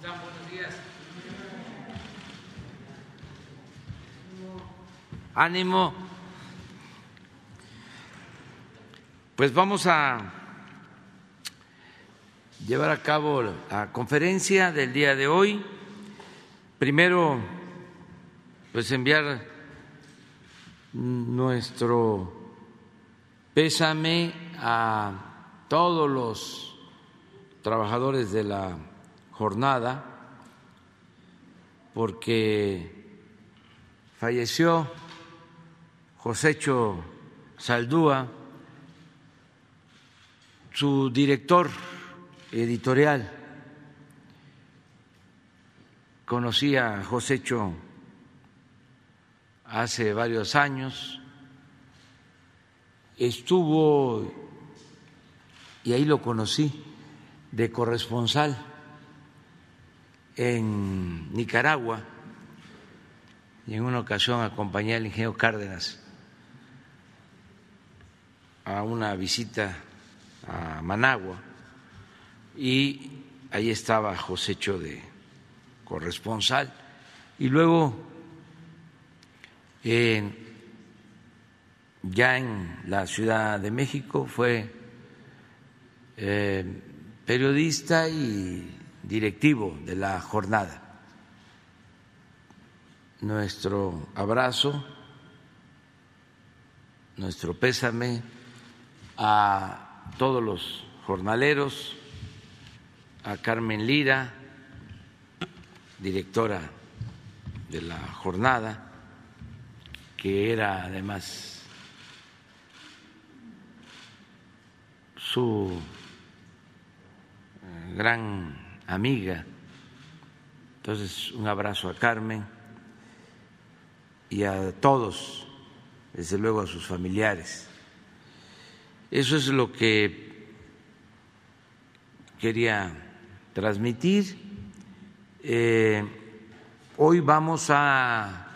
Buenos días. Ánimo. Pues vamos a llevar a cabo la conferencia del día de hoy. Primero, pues enviar nuestro pésame a todos los trabajadores de la jornada porque falleció Josécho Saldúa, su director editorial. Conocí a Josécho hace varios años, estuvo, y ahí lo conocí, de corresponsal en Nicaragua, y en una ocasión acompañé al ingeniero Cárdenas a una visita a Managua, y ahí estaba Josécho de corresponsal, y luego ya en la Ciudad de México fue eh, periodista y directivo de la jornada. Nuestro abrazo, nuestro pésame a todos los jornaleros, a Carmen Lira, directora de la jornada, que era además su eh, gran amiga. Entonces, un abrazo a Carmen y a todos, desde luego a sus familiares. Eso es lo que quería transmitir. Eh, hoy vamos a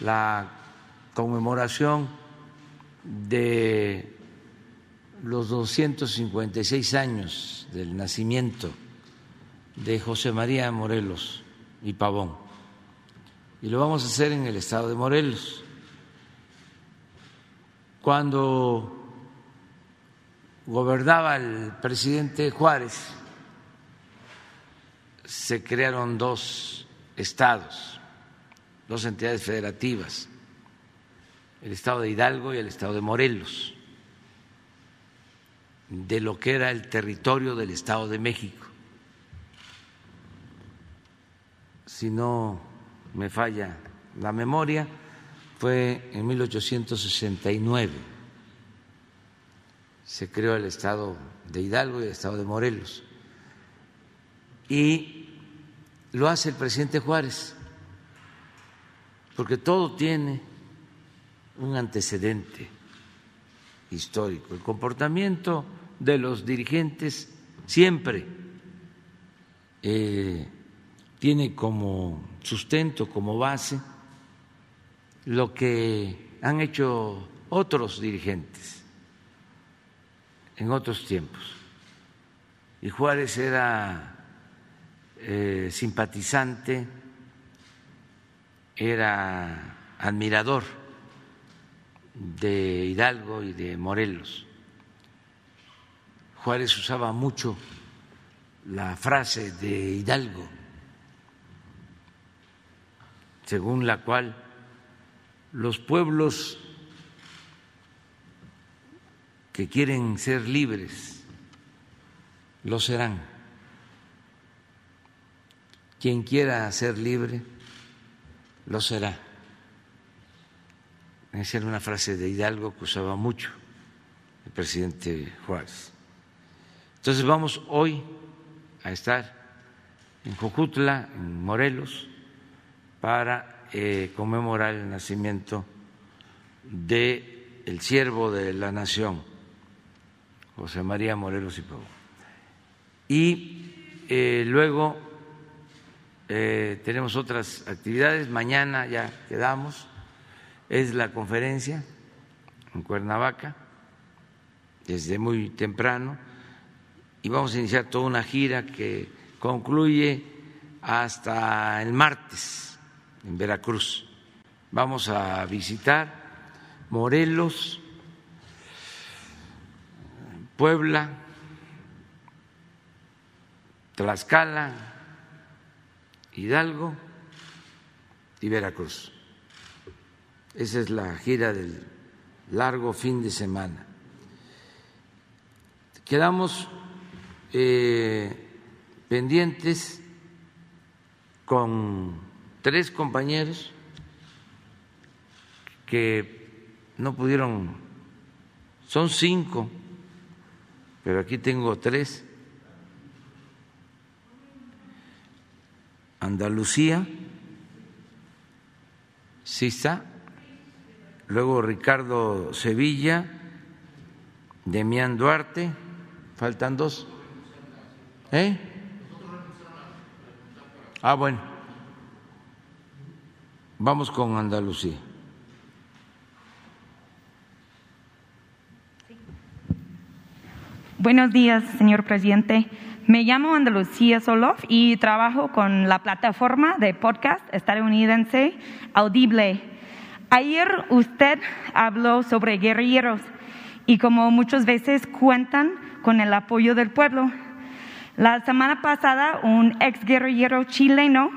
la conmemoración de los 256 años del nacimiento de José María Morelos y Pavón. Y lo vamos a hacer en el estado de Morelos. Cuando gobernaba el presidente Juárez, se crearon dos estados, dos entidades federativas, el estado de Hidalgo y el estado de Morelos, de lo que era el territorio del estado de México. Si no me falla la memoria, fue en 1869. Se creó el estado de Hidalgo y el estado de Morelos. Y lo hace el presidente Juárez porque todo tiene un antecedente histórico. El comportamiento de los dirigentes siempre eh, tiene como sustento, como base, lo que han hecho otros dirigentes en otros tiempos. Y Juárez era eh, simpatizante era admirador de Hidalgo y de Morelos. Juárez usaba mucho la frase de Hidalgo, según la cual los pueblos que quieren ser libres lo serán. Quien quiera ser libre lo será. Esa era una frase de Hidalgo que usaba mucho el presidente Juárez. Entonces vamos hoy a estar en Jojutla, en Morelos, para eh, conmemorar el nacimiento de el siervo de la nación, José María Morelos y Pau. Y eh, luego eh, tenemos otras actividades. Mañana ya quedamos, es la conferencia en Cuernavaca, desde muy temprano, y vamos a iniciar toda una gira que concluye hasta el martes en Veracruz. Vamos a visitar Morelos, Puebla, Tlaxcala, Hidalgo y Veracruz. Esa es la gira del largo fin de semana. Quedamos eh, pendientes con tres compañeros que no pudieron, son cinco, pero aquí tengo tres. Andalucía, está. Luego Ricardo Sevilla, Demián Duarte, faltan dos. ¿Eh? Ah, bueno. Vamos con Andalucía. Buenos días, señor presidente. Me llamo Andalucía Solof y trabajo con la plataforma de podcast estadounidense Audible. Ayer usted habló sobre guerrilleros y como muchas veces cuentan con el apoyo del pueblo. La semana pasada, un ex guerrillero chileno,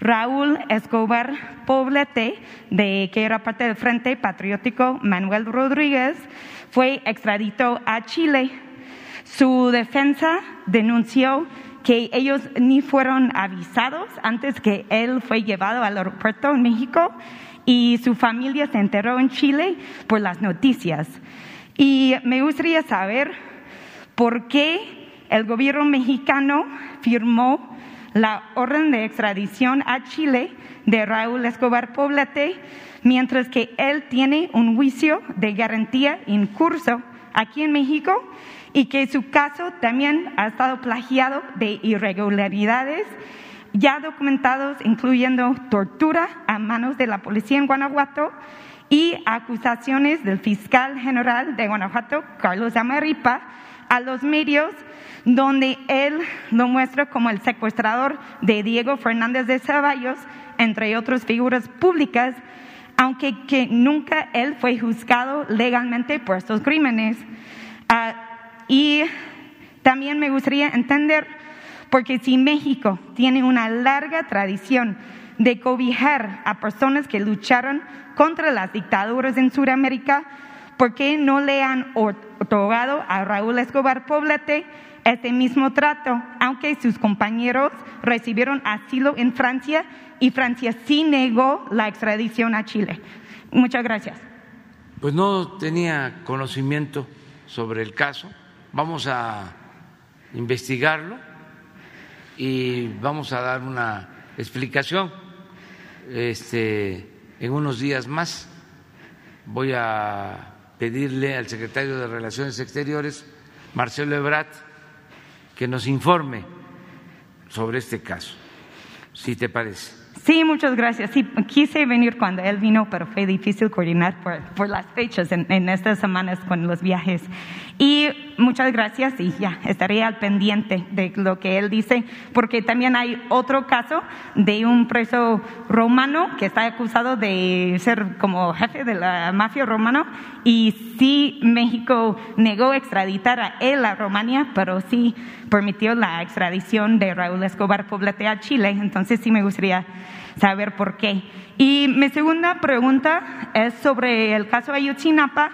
Raúl Escobar Poblete, de, que era parte del Frente Patriótico Manuel Rodríguez, fue extraditado a Chile su defensa denunció que ellos ni fueron avisados antes que él fue llevado al aeropuerto en México y su familia se enteró en Chile por las noticias. Y me gustaría saber por qué el gobierno mexicano firmó la orden de extradición a Chile de Raúl Escobar Poblete, mientras que él tiene un juicio de garantía en curso aquí en México y que su caso también ha estado plagiado de irregularidades ya documentados, incluyendo tortura a manos de la policía en Guanajuato y acusaciones del fiscal general de Guanajuato, Carlos Amaripa, a los medios donde él lo muestra como el secuestrador de Diego Fernández de Ceballos, entre otras figuras públicas, aunque que nunca él fue juzgado legalmente por estos crímenes. Ah, y también me gustaría entender, porque si México tiene una larga tradición de cobijar a personas que lucharon contra las dictaduras en Sudamérica, ¿por qué no le han otorgado a Raúl Escobar Poblete este mismo trato, aunque sus compañeros recibieron asilo en Francia y Francia sí negó la extradición a Chile? Muchas gracias. Pues no tenía conocimiento sobre el caso vamos a investigarlo y vamos a dar una explicación este, en unos días más. Voy a pedirle al secretario de Relaciones Exteriores, Marcelo Ebrat, que nos informe sobre este caso, si te parece. Sí, muchas gracias. Sí, quise venir cuando él vino, pero fue difícil coordinar por, las fechas en, en, estas semanas con los viajes. Y muchas gracias y ya estaré al pendiente de lo que él dice, porque también hay otro caso de un preso romano que está acusado de ser como jefe de la mafia romano y sí México negó extraditar a él a Romania, pero sí permitió la extradición de Raúl Escobar Poblete a Chile. Entonces sí me gustaría saber por qué. Y mi segunda pregunta es sobre el caso Ayotzinapa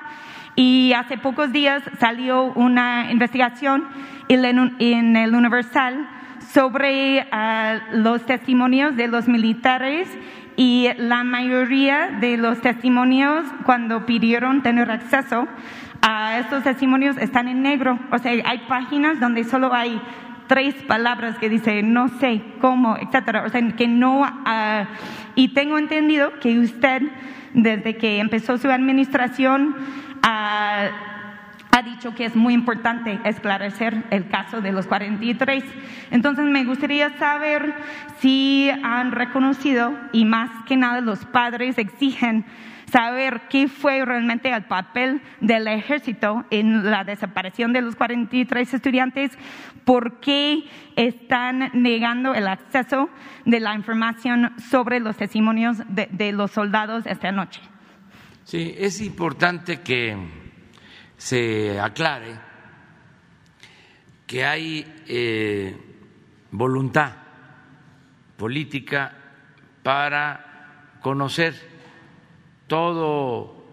y hace pocos días salió una investigación en el Universal sobre ah, los testimonios de los militares y la mayoría de los testimonios cuando pidieron tener acceso a estos testimonios están en negro. O sea, hay páginas donde solo hay tres palabras que dice no sé cómo, etcétera. O sea, que no. Ah, y tengo entendido que usted, desde que empezó su administración, ha, dicho que es muy importante esclarecer el caso de los 43. Entonces me gustaría saber si han reconocido y más que nada los padres exigen saber qué fue realmente el papel del ejército en la desaparición de los 43 estudiantes, por qué están negando el acceso de la información sobre los testimonios de los soldados esta noche. Sí, es importante que se aclare que hay eh, voluntad política para conocer todo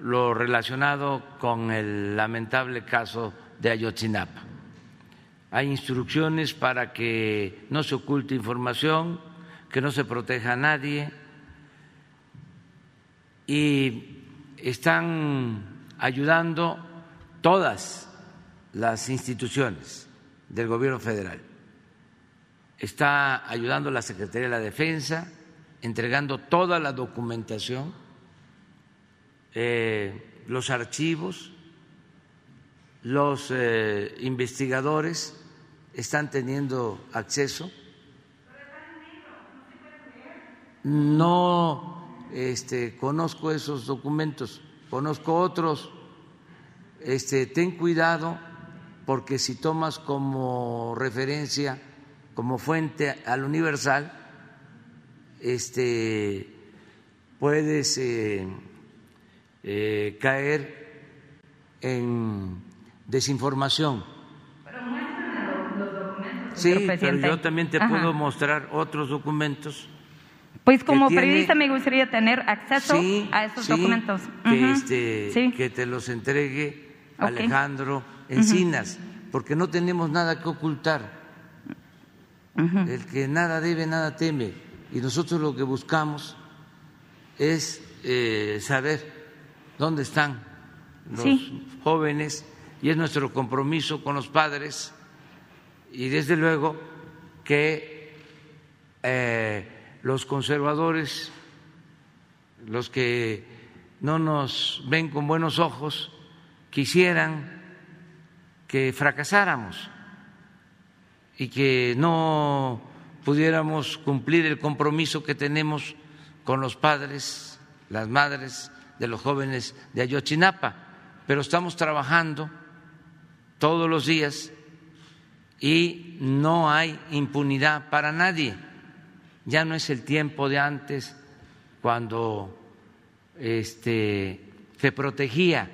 lo relacionado con el lamentable caso de Ayotzinapa. Hay instrucciones para que no se oculte información, que no se proteja a nadie y están ayudando todas las instituciones del gobierno federal. Está ayudando la Secretaría de la Defensa, entregando toda la documentación, eh, los archivos, los eh, investigadores están teniendo acceso. No este, conozco esos documentos, conozco otros este, ten cuidado porque si tomas como referencia, como fuente al universal, este, puedes eh, eh, caer en desinformación. Pero muéstrame los documentos. Sí, pero yo también te puedo mostrar otros documentos. Pues como periodista me gustaría tener acceso a esos documentos. Que, este, que te los entregue Alejandro Encinas, porque no tenemos nada que ocultar. El que nada debe, nada teme. Y nosotros lo que buscamos es eh, saber dónde están los jóvenes y es nuestro compromiso con los padres. Y desde luego que eh, los conservadores, los que no nos ven con buenos ojos, quisieran que fracasáramos y que no pudiéramos cumplir el compromiso que tenemos con los padres, las madres de los jóvenes de Ayotzinapa, pero estamos trabajando todos los días y no hay impunidad para nadie. Ya no es el tiempo de antes cuando este, se protegía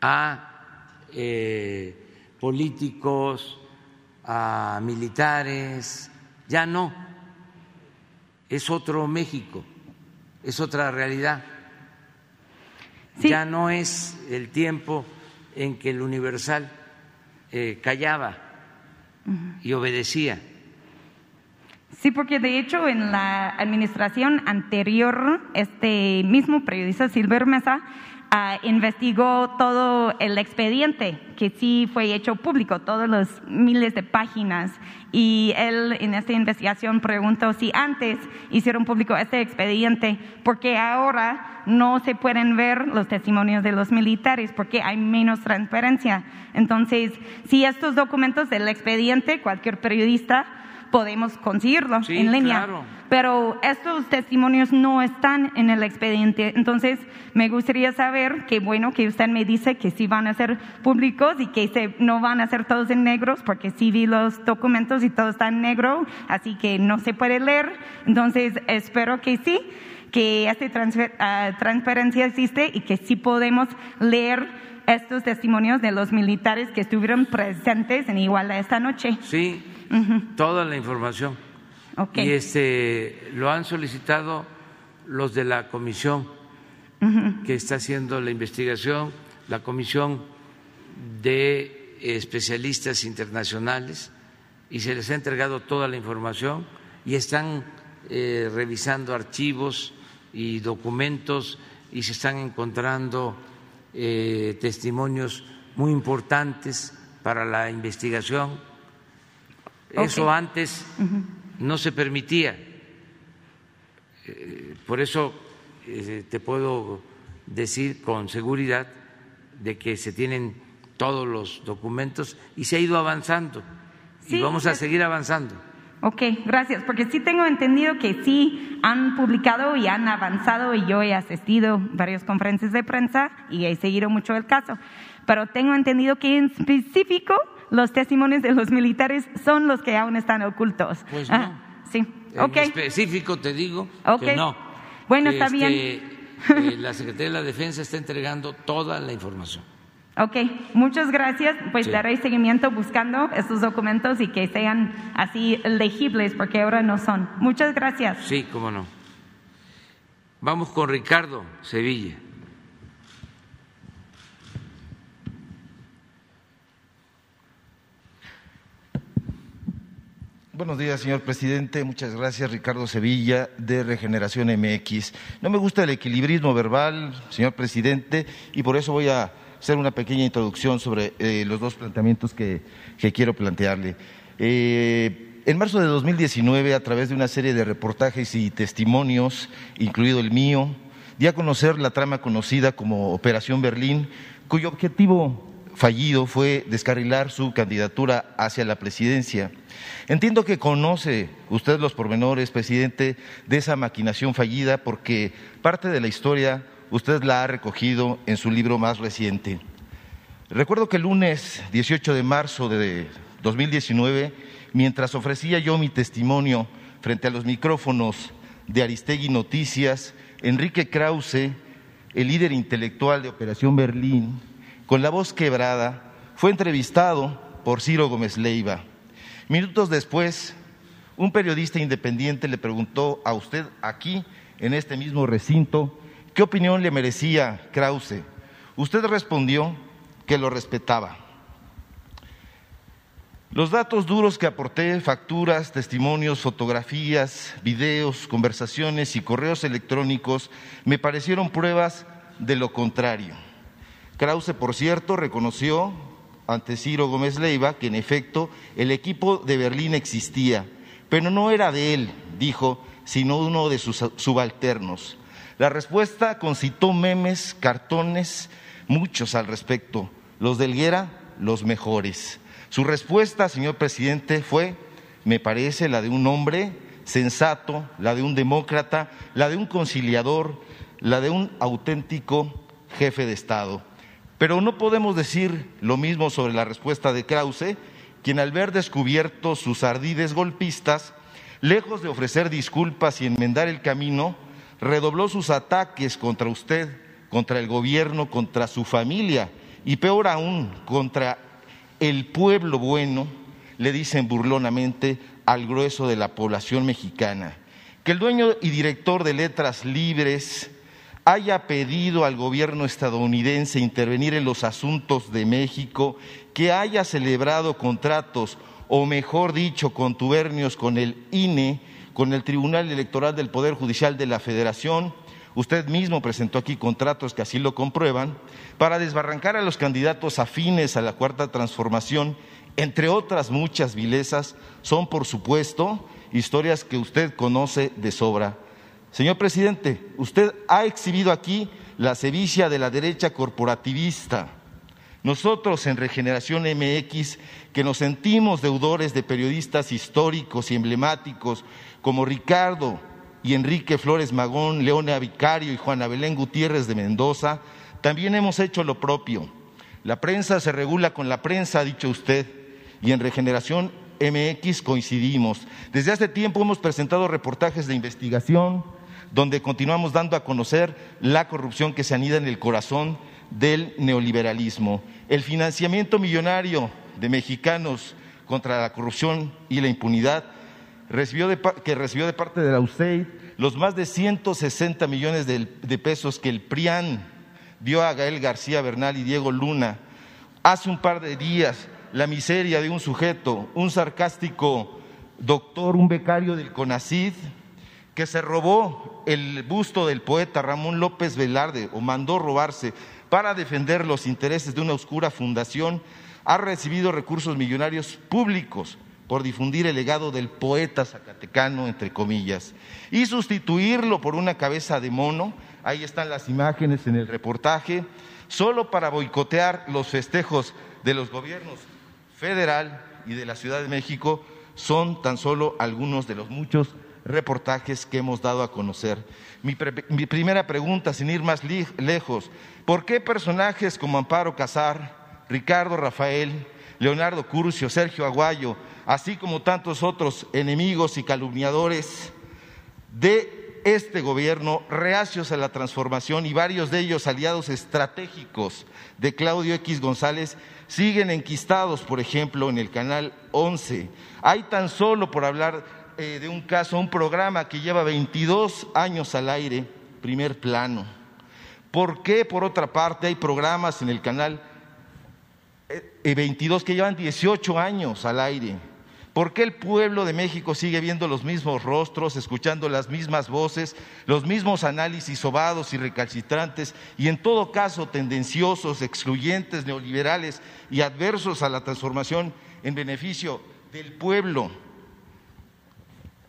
a eh, políticos, a militares, ya no, es otro México, es otra realidad. Ya no es el tiempo en que el Universal eh, callaba y obedecía. Sí, porque de hecho en la administración anterior, este mismo periodista Silver Mesa Ah, investigó todo el expediente que sí fue hecho público, todos los miles de páginas. Y él en esta investigación preguntó si antes hicieron público este expediente, porque ahora no se pueden ver los testimonios de los militares, porque hay menos transparencia. Entonces, si estos documentos del expediente, cualquier periodista podemos conseguirlo en línea. Pero estos testimonios no están en el expediente. Entonces, me gustaría saber que, bueno, que usted me dice que sí van a ser públicos y que se, no van a ser todos en negros, porque sí vi los documentos y todo está en negro, así que no se puede leer. Entonces, espero que sí que esta ah, transparencia existe y que sí podemos leer estos testimonios de los militares que estuvieron presentes en Iguala esta noche. Sí, toda la información. Y este, lo han solicitado los de la comisión que está haciendo la investigación, la comisión de especialistas internacionales, y se les ha entregado toda la información y están eh, revisando archivos y documentos y se están encontrando eh, testimonios muy importantes para la investigación eso antes no se permitía. Eh, por eso eh, te puedo decir con seguridad de que se tienen todos los documentos y se ha ido avanzando. Y vamos a seguir avanzando. Ok, gracias, porque sí tengo entendido que sí han publicado y han avanzado y yo he asistido a varias conferencias de prensa y he seguido mucho el caso, pero tengo entendido que en específico los testimonios de los militares son los que aún están ocultos. Pues no. sí. En específico te digo que no. Bueno, está bien. Este, la Secretaría de la Defensa está entregando toda la información. Ok, muchas gracias. Pues daré seguimiento buscando estos documentos y que sean así legibles, porque ahora no son. Muchas gracias. Sí, cómo no. Vamos con Ricardo Sevilla. Buenos días, señor presidente. Muchas gracias, Ricardo Sevilla, de Regeneración MX. No me gusta el equilibrismo verbal, señor presidente, y por eso voy a hacer una pequeña introducción sobre eh, los dos planteamientos que, quiero plantearle. Eh, en marzo de 2019, a través de una serie de reportajes y testimonios, incluido el mío, di a conocer la trama conocida como Operación Berlín, cuyo objetivo fallido fue descarrilar su candidatura hacia la presidencia. Entiendo que conoce usted los pormenores, presidente, de esa maquinación fallida, porque parte de la historia usted la ha recogido en su libro más reciente. Recuerdo que el lunes 18 de marzo de 2019, mientras ofrecía yo mi testimonio frente a los micrófonos de Aristegui Noticias, Enrique Krause, el líder intelectual de Operación Berlín, con la voz quebrada, fue entrevistado por Ciro Gómez Leiva. Minutos después, un periodista independiente le preguntó a usted aquí, en este mismo recinto, ¿Qué opinión le merecía Krause? Usted respondió que lo respetaba. Los datos duros que aporté, facturas, testimonios, fotografías, videos, conversaciones y correos electrónicos, me parecieron pruebas de lo contrario. Krause, por cierto, reconoció ante Ciro Gómez Leiva que en efecto el equipo de Berlín existía, pero no era de él, dijo, sino uno de sus subalternos. La respuesta concitó memes, cartones, muchos al respecto. Los de Elguera, los mejores. Su respuesta, señor presidente, fue, me parece, la de un hombre sensato, la de un demócrata, la de un conciliador, la de un auténtico jefe de Estado. Pero no podemos decir lo mismo sobre la respuesta de Krause, quien al ver descubierto sus ardides golpistas, lejos de ofrecer disculpas y enmendar el camino, redobló sus ataques contra usted, contra el gobierno, contra su familia y peor aún, contra el pueblo bueno, le dicen burlonamente al grueso de la población mexicana. Que el dueño y director de Letras Libres haya pedido al gobierno estadounidense intervenir en los asuntos de México, que haya celebrado contratos, o mejor dicho, contubernios con el INE, con el Tribunal Electoral del Poder Judicial de la Federación. Usted mismo presentó aquí contratos que así lo comprueban, para desbarrancar a los candidatos afines a la Cuarta Transformación, entre otras muchas vilezas, son, por supuesto, historias que usted conoce de sobra. Señor presidente, usted ha exhibido aquí la sevicia de la derecha corporativista. Nosotros en Regeneración MX, que nos sentimos deudores de periodistas históricos y emblemáticos como Ricardo y Enrique Flores Magón, Leona Vicario y Juana Belén Gutiérrez de Mendoza, también hemos hecho lo propio. La prensa se regula con la prensa, ha dicho usted, y en Regeneración MX coincidimos. Desde hace tiempo hemos presentado reportajes de investigación donde continuamos dando a conocer la corrupción que se anida en el corazón del neoliberalismo. El financiamiento millonario de mexicanos contra la corrupción y la impunidad que recibió de parte de la USAID los más de 160 millones de, de pesos que el PRIAN dio a Gael García Bernal y Diego Luna. Hace un par de días, la miseria de un sujeto, un sarcástico doctor, un becario del CONACID, que se robó el busto del poeta Ramón López Velarde o mandó robarse para defender los intereses de una oscura fundación, ha recibido recursos millonarios públicos por difundir el legado del poeta zacatecano, entre comillas, y sustituirlo por una cabeza de mono, ahí están las imágenes en el reportaje, solo para boicotear los festejos de los gobiernos federal y de la Ciudad de México son tan solo algunos de los muchos reportajes que hemos dado a conocer. Mi, primera pregunta, sin ir más lejos, ¿por qué personajes como Amparo Casar, Ricardo Rafael, Leonardo Curcio, Sergio Aguayo, así como tantos otros enemigos y calumniadores de este gobierno, reacios a la transformación y varios de ellos aliados estratégicos de Claudio X González, siguen enquistados, por ejemplo, en el canal 11. Hay tan solo, por hablar eh, de un caso, un programa que lleva 22 años al aire, primer plano. ¿Por qué, por otra parte, hay programas en el canal 22 eh, que llevan 18 años al aire? ¿Por qué el pueblo de México sigue viendo los mismos rostros, escuchando las mismas voces, los mismos análisis sobados y recalcitrantes y en todo caso tendenciosos, excluyentes, neoliberales y adversos a la transformación en beneficio del pueblo?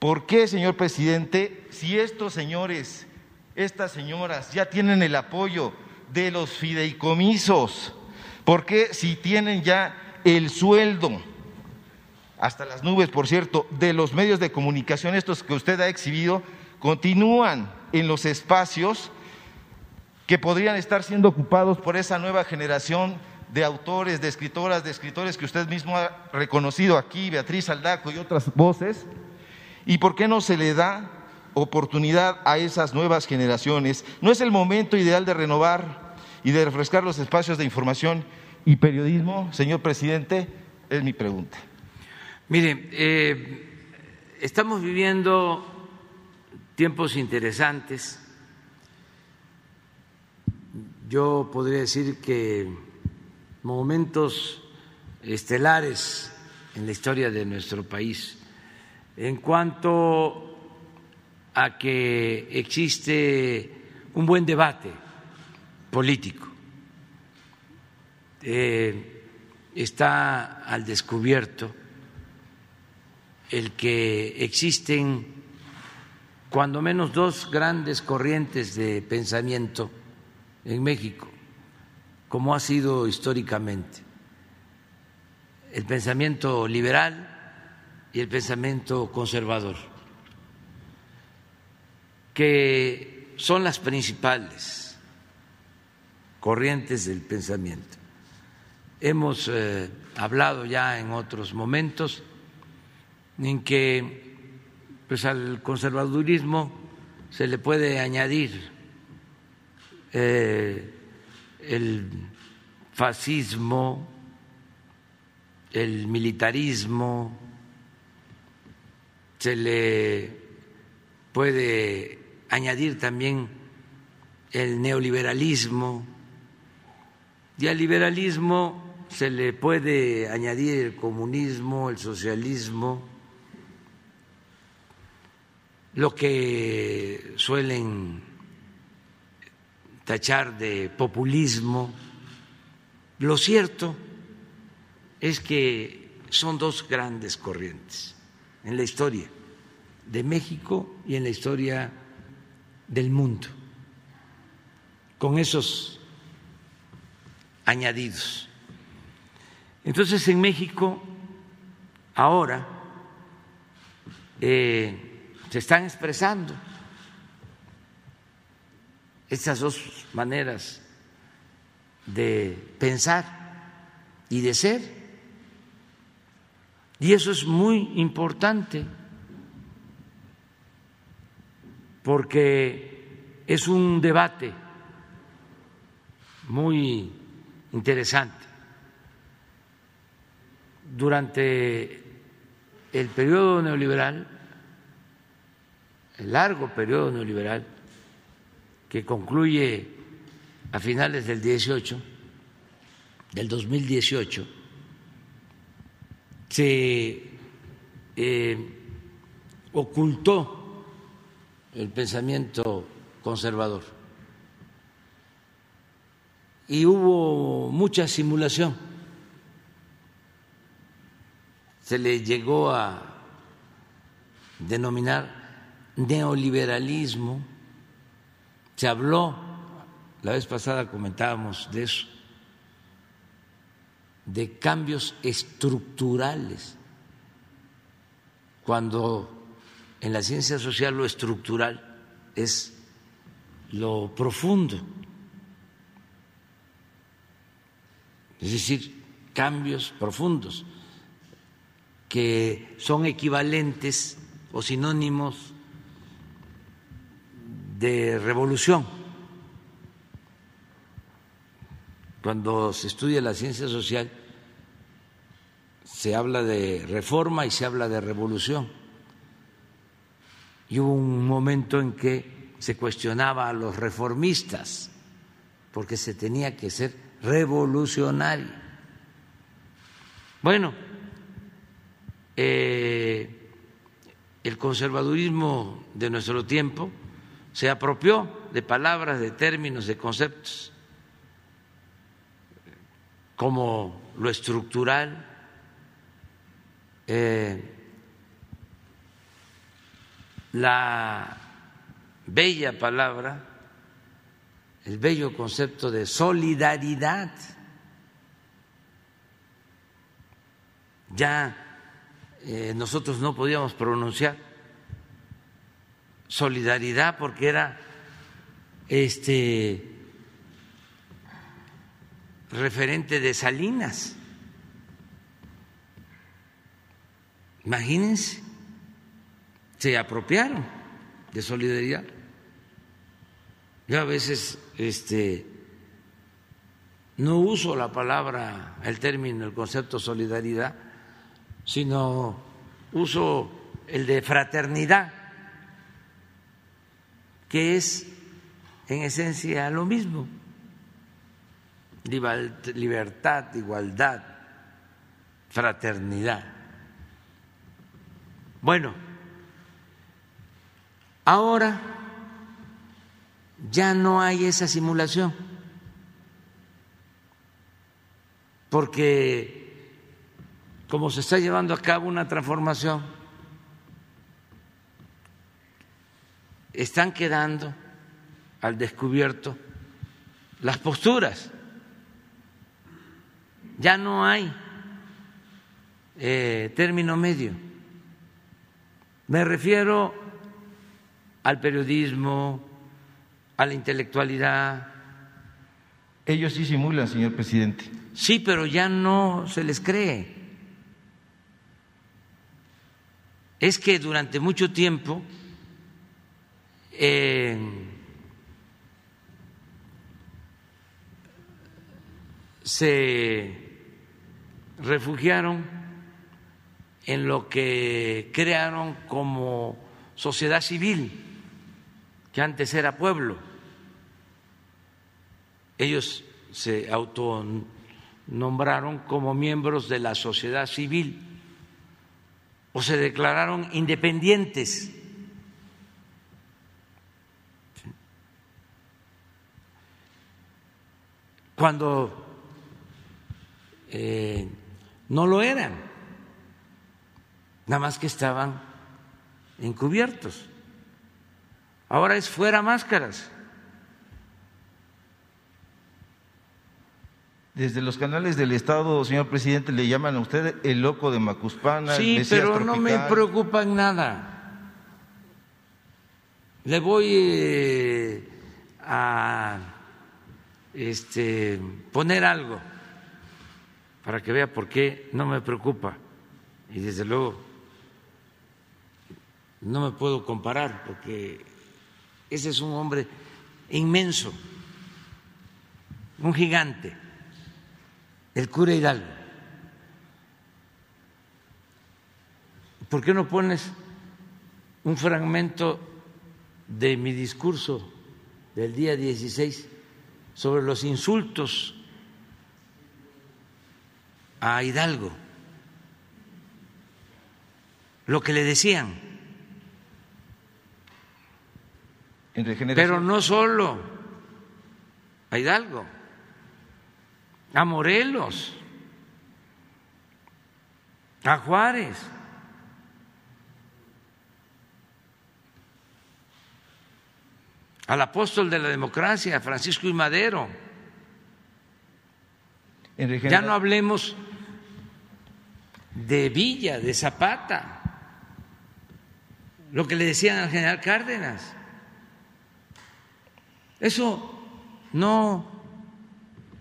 ¿Por qué, señor presidente, si estos señores, estas señoras ya tienen el apoyo de los fideicomisos? ¿Por qué si tienen ya el sueldo? hasta las nubes, por cierto, de los medios de comunicación, estos que usted ha exhibido, continúan en los espacios que podrían estar siendo ocupados por esa nueva generación de autores, de escritoras, de escritores que usted mismo ha reconocido aquí, Beatriz Aldaco y otras voces, y por qué no se le da oportunidad a esas nuevas generaciones. ¿No es el momento ideal de renovar y de refrescar los espacios de información y periodismo, señor presidente? Es mi pregunta. Mire, eh, estamos viviendo tiempos interesantes. Yo podría decir que momentos estelares en la historia de nuestro país en cuanto a que existe un buen debate político. Eh, está al descubierto el que existen cuando menos dos grandes corrientes de pensamiento en México, como ha sido históricamente, el pensamiento liberal y el pensamiento conservador, que son las principales corrientes del pensamiento. Hemos eh, hablado ya en otros momentos en que pues al conservadurismo se le puede añadir eh, el fascismo, el militarismo, se le puede añadir también el neoliberalismo y al liberalismo se le puede añadir el comunismo, el socialismo, lo que suelen tachar de populismo. Lo cierto es que son dos grandes corrientes en la historia de México y en la historia del mundo, con esos añadidos. Entonces en México ahora eh, se están expresando estas dos maneras de pensar y de ser. Y eso es muy importante porque es un debate muy interesante. Durante el periodo neoliberal el largo periodo neoliberal que concluye a finales del 18, del 2018, se eh, ocultó el pensamiento conservador y hubo mucha simulación. Se le llegó a denominar neoliberalismo, se habló la vez pasada comentábamos de eso, de cambios estructurales, cuando en la ciencia social lo estructural es lo profundo, es decir, cambios profundos que son equivalentes o sinónimos de revolución. Cuando se estudia la ciencia social, se habla de reforma y se habla de revolución. Y hubo un momento en que se cuestionaba a los reformistas, porque se tenía que ser revolucionario. Bueno, eh, el conservadurismo de nuestro tiempo se apropió de palabras, de términos, de conceptos como lo estructural, eh, la bella palabra, el bello concepto de solidaridad. Ya eh, nosotros no podíamos pronunciar solidaridad porque era este referente de Salinas. Imagínense, se apropiaron de solidaridad. Yo a veces este, no uso la palabra, el término, el concepto solidaridad, sino uso el de fraternidad que es en esencia lo mismo, libertad, igualdad, fraternidad. Bueno, ahora ya no hay esa simulación, porque como se está llevando a cabo una transformación, están quedando al descubierto las posturas. Ya no hay eh, término medio. Me refiero al periodismo, a la intelectualidad. Ellos sí simulan, señor presidente. Sí, pero ya no se les cree. Es que durante mucho tiempo se refugiaron en lo que crearon como sociedad civil, que antes era pueblo. Ellos se autonombraron como miembros de la sociedad civil o se declararon independientes cuando eh, no lo eran, nada más que estaban encubiertos. Ahora es fuera máscaras. Desde los canales del Estado, señor presidente, le llaman a usted el loco de Macuspana. Sí, pero no me preocupa en nada. Le voy eh, a este, poner algo para que vea por qué no me preocupa. Y desde luego no me puedo comparar porque ese es un hombre inmenso, un gigante, el cura Hidalgo. ¿Por qué no pones un fragmento de mi discurso del día 16 sobre los insultos a Hidalgo, lo que le decían. Pero no solo a Hidalgo, a Morelos, a Juárez. al apóstol de la democracia, Francisco y Madero. Ya no hablemos de Villa, de Zapata, lo que le decían al general Cárdenas. Eso no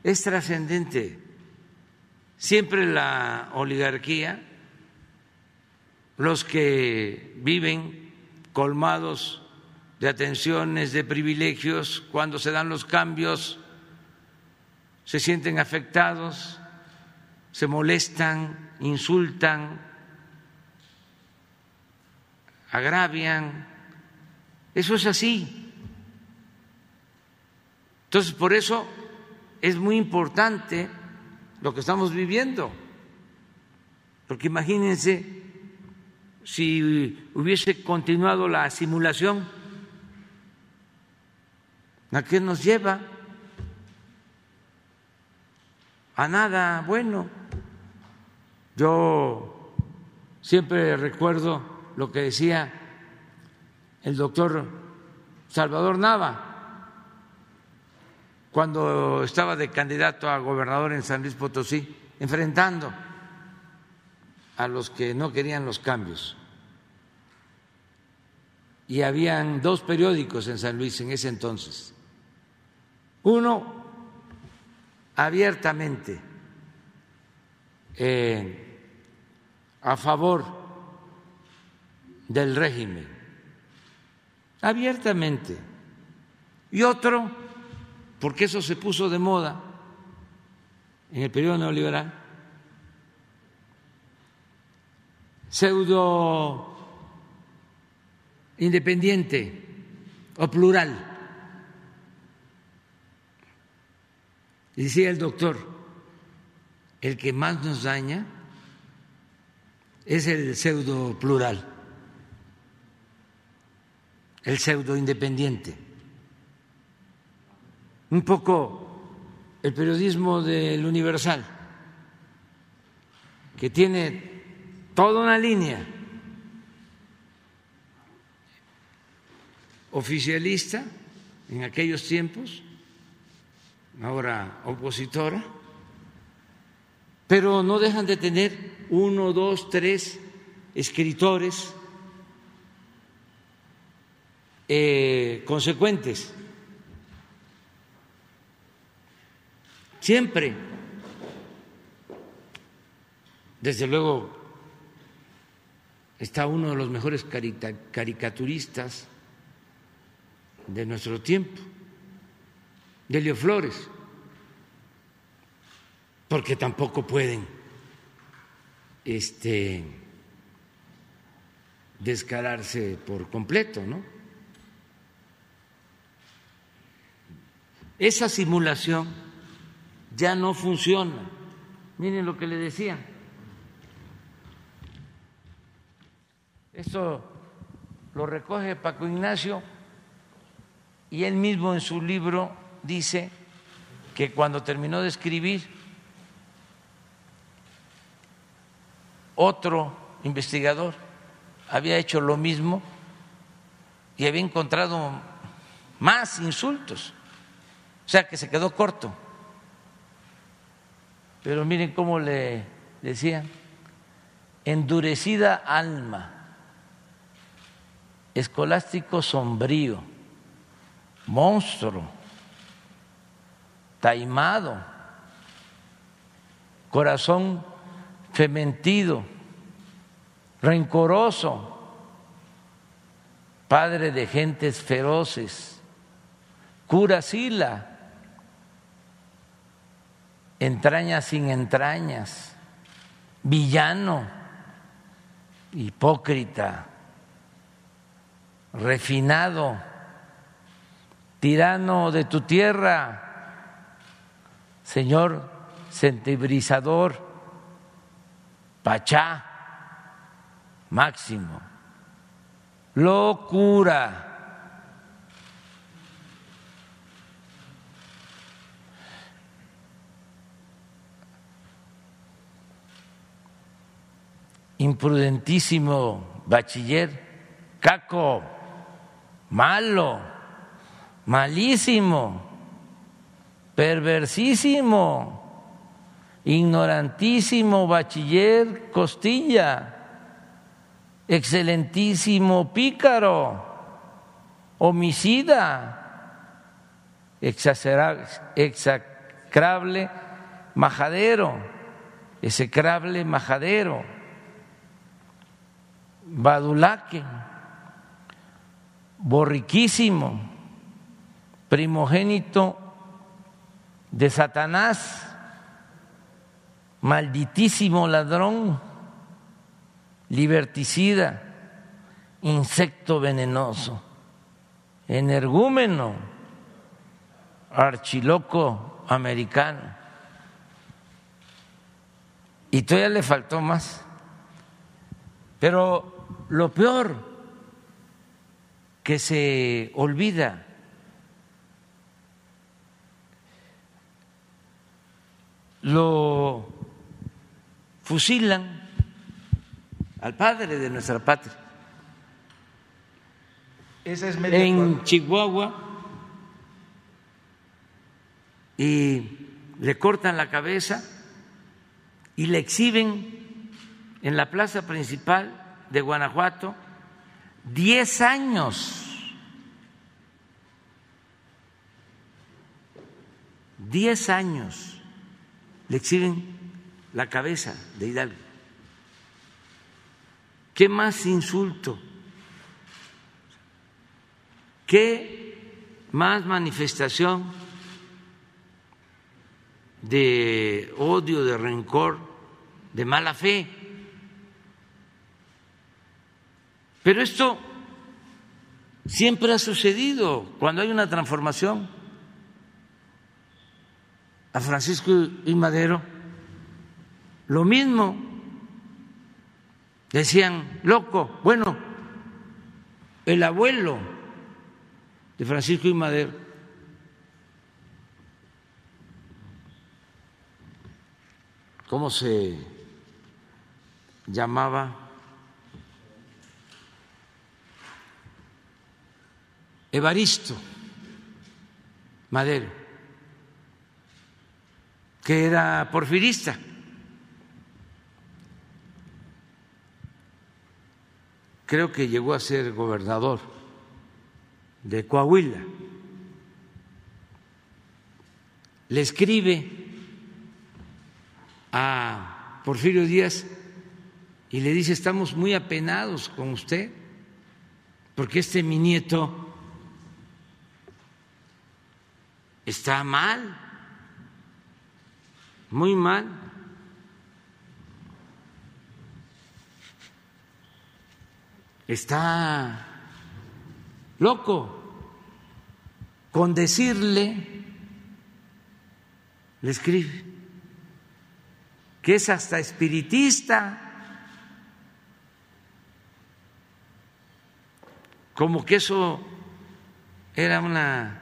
es trascendente. Siempre la oligarquía, los que viven colmados de atenciones, de privilegios, cuando se dan los cambios, se sienten afectados, se molestan, insultan, agravian. Eso es así. Entonces, por eso es muy importante lo que estamos viviendo, porque imagínense si hubiese continuado la simulación, ¿a qué nos lleva? A nada bueno. Yo siempre recuerdo lo que decía el doctor Salvador Nava cuando estaba de candidato a gobernador en San Luis Potosí, enfrentando a los que no querían los cambios. Y habían dos periódicos en San Luis en ese entonces. Uno abiertamente eh, a favor del régimen, abiertamente, y otro, porque eso se puso de moda en el periodo neoliberal, pseudo independiente o plural. Decía el doctor, el que más nos daña es el pseudo plural, el pseudo independiente. Un poco el periodismo del Universal, que tiene toda una línea oficialista en aquellos tiempos ahora opositora, pero no dejan de tener uno, dos, tres escritores eh, consecuentes. Siempre, desde luego, está uno de los mejores caricaturistas de nuestro tiempo, Delio Flores, porque tampoco pueden este, descararse por completo, ¿no? Esa simulación ya no funciona. Miren lo que le decía. Esto lo recoge Paco Ignacio y él mismo en su libro dice que cuando terminó de escribir, otro investigador había hecho lo mismo y había encontrado más insultos. O sea que se quedó corto. Pero miren cómo le decían, endurecida alma, escolástico sombrío, monstruo taimado, corazón fementido, rencoroso, padre de gentes feroces, cura sila, entrañas sin entrañas, villano, hipócrita, refinado, tirano de tu tierra, señor sentibrizador, Pachá, máximo, locura. Imprudentísimo bachiller, caco, malo, malísimo, perversísimo, ignorantísimo bachiller Costilla, excelentísimo pícaro, homicida, execrable majadero, execrable majadero, badulaque, borriquísimo, primogénito de Satanás, malditísimo ladrón, liberticida, insecto venenoso, energúmeno, archiloco americano. Y todavía le faltó más. Pero lo peor que se olvida lo fusilan al padre de nuestra patria. Esa es en Chihuahua y le cortan la cabeza y le exhiben en la plaza principal de Guanajuato diez años. Diez años le exhiben la cabeza de Hidalgo. ¿Qué más insulto? ¿Qué más manifestación de odio, de rencor, de mala fe? Pero esto siempre ha sucedido cuando hay una transformación. A Francisco y Madero, lo mismo. Decían, loco, bueno, el abuelo de Francisco y Madero ¿cómo se llamaba? Evaristo Madero, que era porfirista. Creo que llegó a ser gobernador de Coahuila. Le escribe a Porfirio Díaz y le dice, estamos muy apenados con usted, porque este mi nieto está mal, muy mal. Está loco con decirle, le escribe, que es hasta espiritista, como que eso era una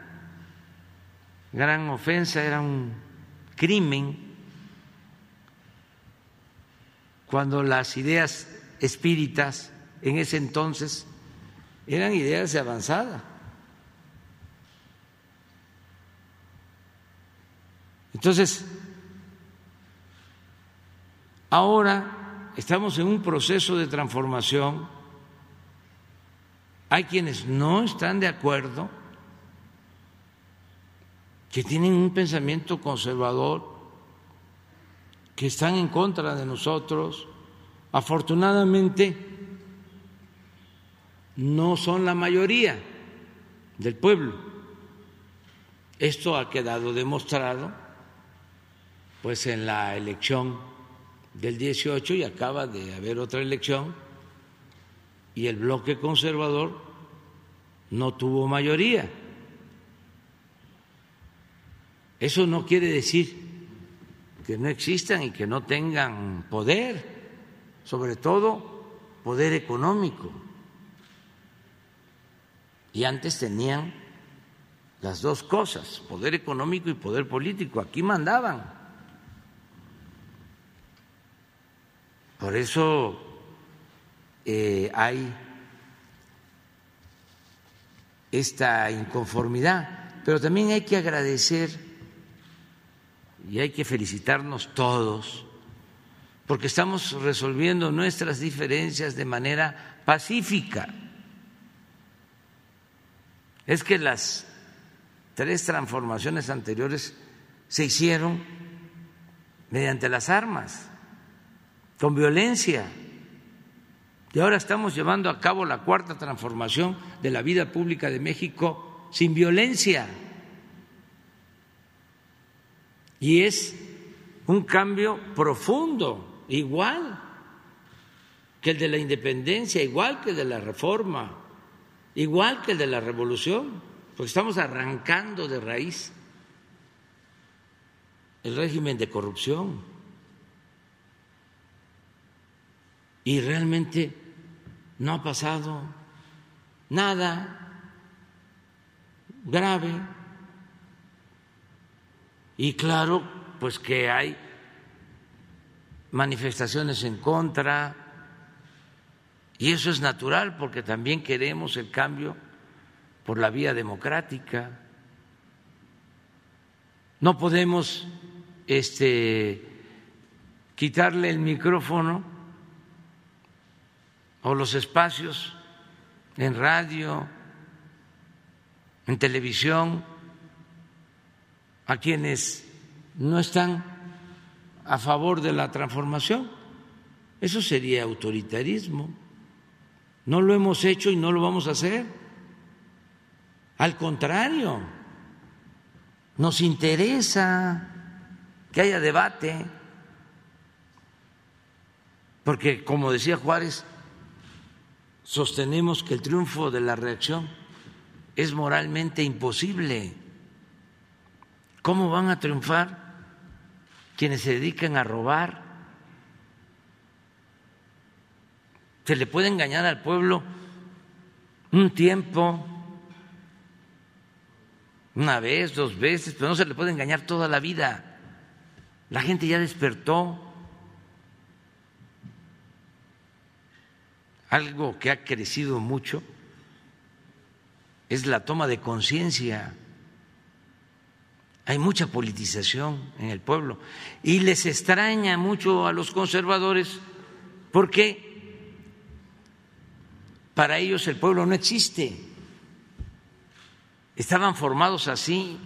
gran ofensa, era un crimen, cuando las ideas espíritas en ese entonces eran ideas de avanzada. Entonces, ahora estamos en un proceso de transformación, hay quienes no están de acuerdo que tienen un pensamiento conservador, que están en contra de nosotros. Afortunadamente, no son la mayoría del pueblo. Esto ha quedado demostrado pues en la elección del 18 y acaba de haber otra elección y el bloque conservador no tuvo mayoría. Eso no quiere decir que no existan y que no tengan poder, sobre todo poder económico. Y antes tenían las dos cosas, poder económico y poder político. Aquí mandaban. Por eso eh, hay esta inconformidad, pero también hay que agradecer y hay que felicitarnos todos porque estamos resolviendo nuestras diferencias de manera pacífica. Es que las tres transformaciones anteriores se hicieron mediante las armas, con violencia. Y ahora estamos llevando a cabo la cuarta transformación de la vida pública de México sin violencia. Y es un cambio profundo, igual que el de la independencia, igual que el de la reforma, igual que el de la revolución, porque estamos arrancando de raíz el régimen de corrupción. Y realmente no ha pasado nada grave. Y claro, pues que hay manifestaciones en contra, y eso es natural porque también queremos el cambio por la vía democrática. No podemos este, quitarle el micrófono o los espacios en radio, en televisión, a quienes no están a favor de la transformación. Eso sería autoritarismo. No lo hemos hecho y no lo vamos a hacer. Al contrario, nos interesa que haya debate, porque como decía Juárez, sostenemos que el triunfo de la reacción es moralmente imposible. ¿Cómo van a triunfar quienes se dedican a robar? Se le puede engañar al pueblo un tiempo, una vez, dos veces, pero no se le puede engañar toda la vida. La gente ya despertó. Algo que ha crecido mucho es la toma de conciencia. Hay mucha politización en el pueblo y les extraña mucho a los conservadores porque para ellos el pueblo no existe. Estaban formados así.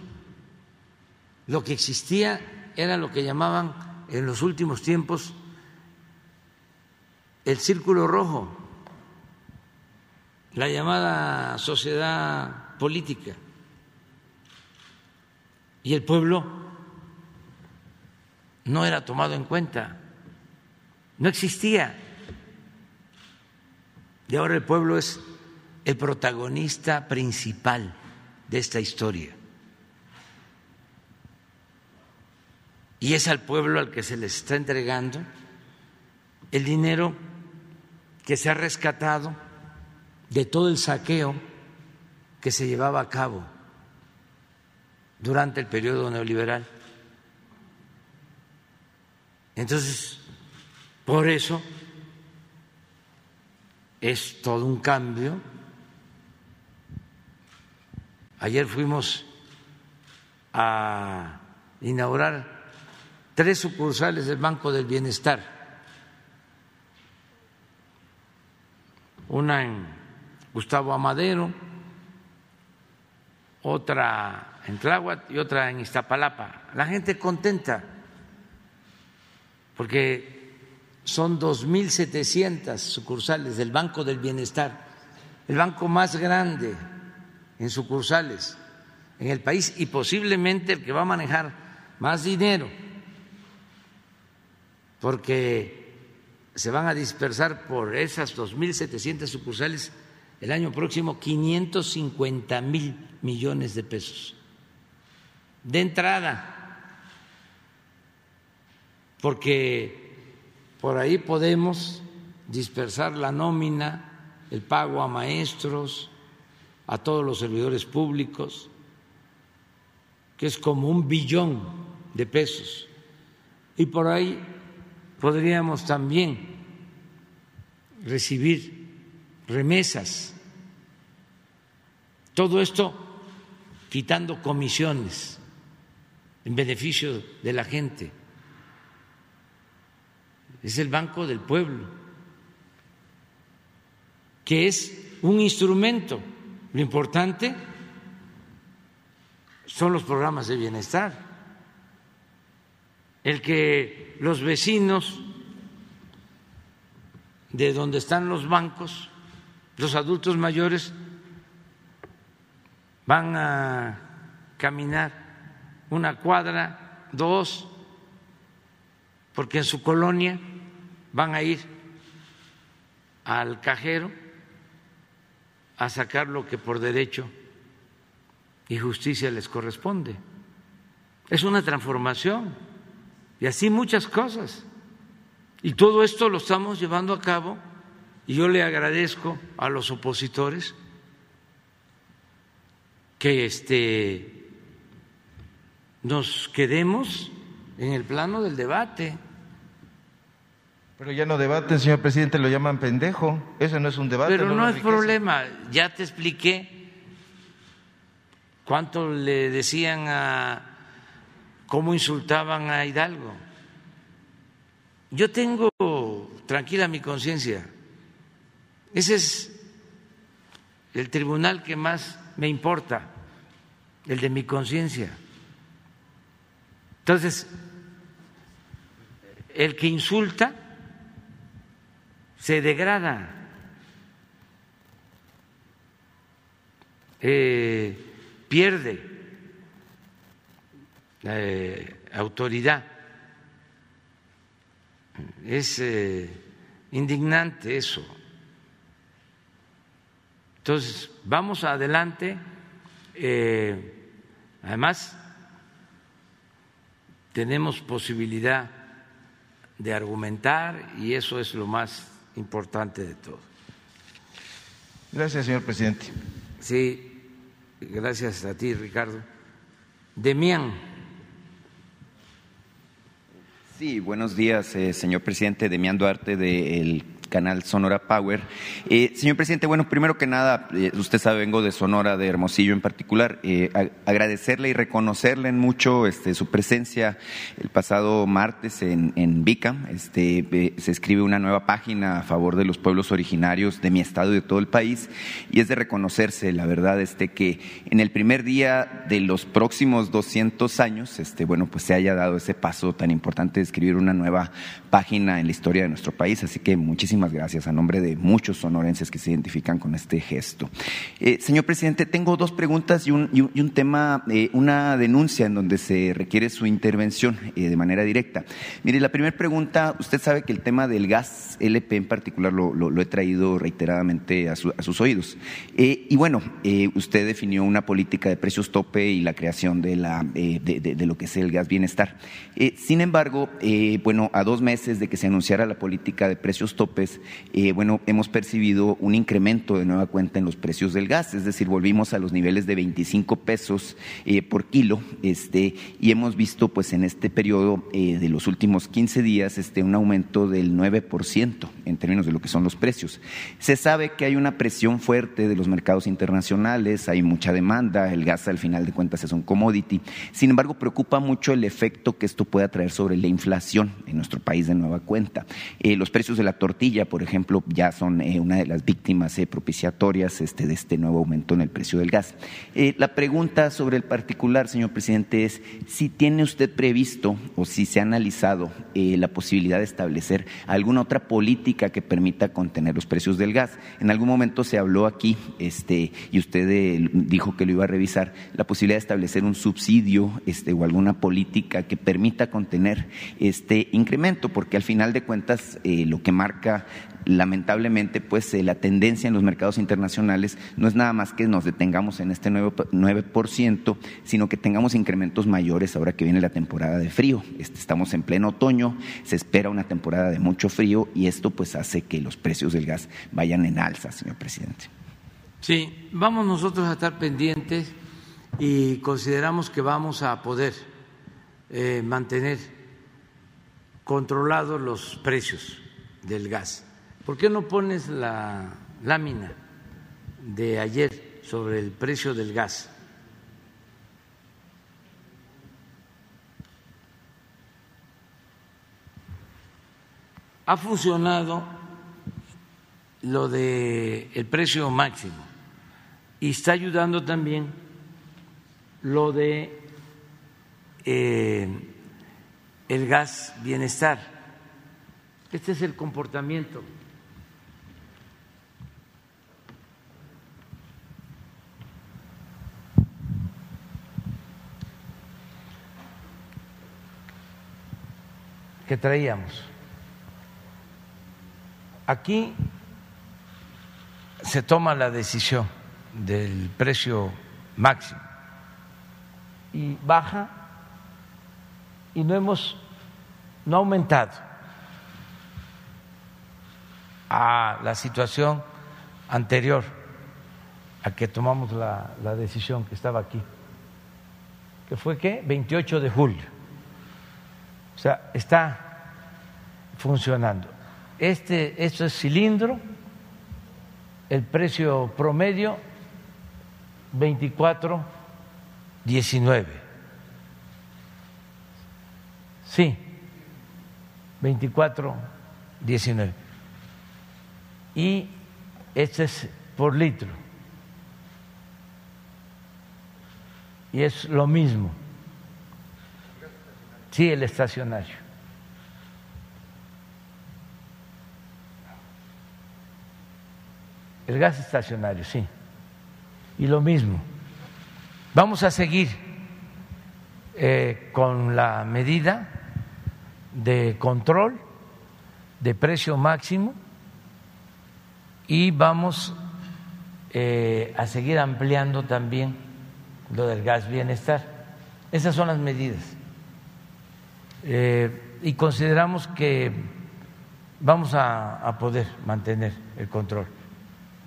Lo que existía era lo que llamaban en los últimos tiempos el círculo rojo la llamada sociedad política. Y el pueblo no era tomado en cuenta, no existía. Y ahora el pueblo es el protagonista principal de esta historia. Y es al pueblo al que se le está entregando el dinero que se ha rescatado de todo el saqueo que se llevaba a cabo durante el periodo neoliberal. Entonces, por eso es todo un cambio. Ayer fuimos a inaugurar tres sucursales del Banco del Bienestar. Una en Gustavo Amadero, otra en Tláhuac y otra en Iztapalapa. La gente contenta porque son 2.700 sucursales del Banco del Bienestar, el banco más grande en sucursales en el país y posiblemente el que va a manejar más dinero, porque se van a dispersar por esas 2.700 sucursales el año próximo 550 mil millones de pesos. De entrada, porque por ahí podemos dispersar la nómina, el pago a maestros, a todos los servidores públicos, que es como un billón de pesos. Y por ahí podríamos también recibir remesas Todo esto quitando comisiones en beneficio de la gente. Es el Banco del Pueblo, que es un instrumento. Lo importante son los programas de bienestar. El que los vecinos de donde están los bancos, los adultos mayores, van a caminar una cuadra, dos, porque en su colonia van a ir al cajero a sacar lo que por derecho y justicia les corresponde. Es una transformación y así muchas cosas. Y todo esto lo estamos llevando a cabo y yo le agradezco a los opositores que este, nos quedemos en el plano del debate. Pero ya no debaten, señor presidente, lo llaman pendejo. Eso no es un debate. Pero no, es problema, ya te expliqué cuánto le decían a cómo insultaban a Hidalgo. Yo tengo tranquila mi conciencia. Ese es el tribunal que más me importa, el de mi conciencia. Entonces, el que insulta se degrada. Eh, pierde eh, autoridad. Es eh, indignante eso. Entonces, vamos adelante. Eh, además, tenemos posibilidad de argumentar y eso es lo más importante de todo. Gracias, señor presidente. Sí, gracias a ti, Ricardo. Demián. Sí, buenos días, eh, señor presidente. Demián Duarte del canal Sonora Power. Eh, señor presidente, bueno, primero que nada, eh, usted sabe, vengo de Sonora, de Hermosillo en particular, eh, agradecerle y reconocerle en mucho este, su presencia el pasado martes en, en Vica. Este, se escribe una nueva página a favor de los pueblos originarios de mi estado y de todo el país, y es de reconocerse, la verdad, este, que en el primer día de los próximos 200 años, este, bueno, pues se haya dado ese paso tan importante de escribir una nueva página en la historia de nuestro país. Así que muchísimas gracias a nombre de muchos sonorenses que se identifican con este gesto. Eh, señor presidente, tengo dos preguntas y un, tema, eh, una denuncia en donde se requiere su intervención eh, de manera directa. Mire, la primera pregunta, usted sabe que el tema del gas LP en particular lo, he traído reiteradamente a, su, a sus oídos. y bueno, usted definió una política de precios tope y la creación de, de, lo que es el gas bienestar. sin embargo, bueno, a dos meses de que se anunciara la política de precios topes, eh, bueno, hemos percibido un incremento de nueva cuenta en los precios del gas, es decir, volvimos a los niveles de 25 pesos eh, por kilo, este, y hemos visto, pues, en este periodo eh, de los últimos 15 días, este, un aumento del 9% en términos de lo que son los precios. Se sabe que hay una presión fuerte de los mercados internacionales, hay mucha demanda, el gas al final de cuentas es un commodity. Sin embargo, preocupa mucho el efecto que esto pueda traer sobre la inflación en nuestro país de nueva cuenta. los precios de la tortilla por ejemplo, ya son eh, una de las víctimas eh, propiciatorias este, de este nuevo aumento en el precio del gas. Eh, la pregunta sobre el particular, señor presidente, es si tiene usted previsto o si se ha analizado la posibilidad de establecer alguna otra política que permita contener los precios del gas. En algún momento se habló aquí, este, y usted dijo que lo iba a revisar, la posibilidad de establecer un subsidio este, o alguna política que permita contener este incremento, porque al final de cuentas lo que marca lamentablemente, pues eh, la tendencia en los mercados internacionales no es nada más que nos detengamos en este 9%, sino que tengamos incrementos mayores ahora que viene la temporada de frío. Este, estamos en pleno otoño, se espera una temporada de mucho frío y esto pues hace que los precios del gas vayan en alza, señor presidente. Sí, vamos nosotros a estar pendientes y consideramos que vamos a poder eh, mantener controlados los precios del gas. ¿Por qué no pones la lámina de ayer sobre el precio del gas. Ha funcionado lo de el precio máximo y está ayudando también lo de eh, el gas bienestar. Este es el comportamiento. Que traíamos. Aquí se toma la decisión del precio máximo. Y baja y no hemos no ha aumentado a la situación anterior a que tomamos la, la decisión que estaba aquí, que fue que 28 de julio. O sea, está funcionando. Este, esto es cilindro, el precio promedio 24.19. Sí, 24.19. Y este es por litro. Y es lo mismo. Sí, el estacionario. El gas estacionario, sí. Y lo mismo. Vamos a seguir eh, con la medida de control de precio máximo y vamos eh, a seguir ampliando también lo del gas bienestar. Esas son las medidas. Eh, y consideramos que vamos a, a poder mantener el control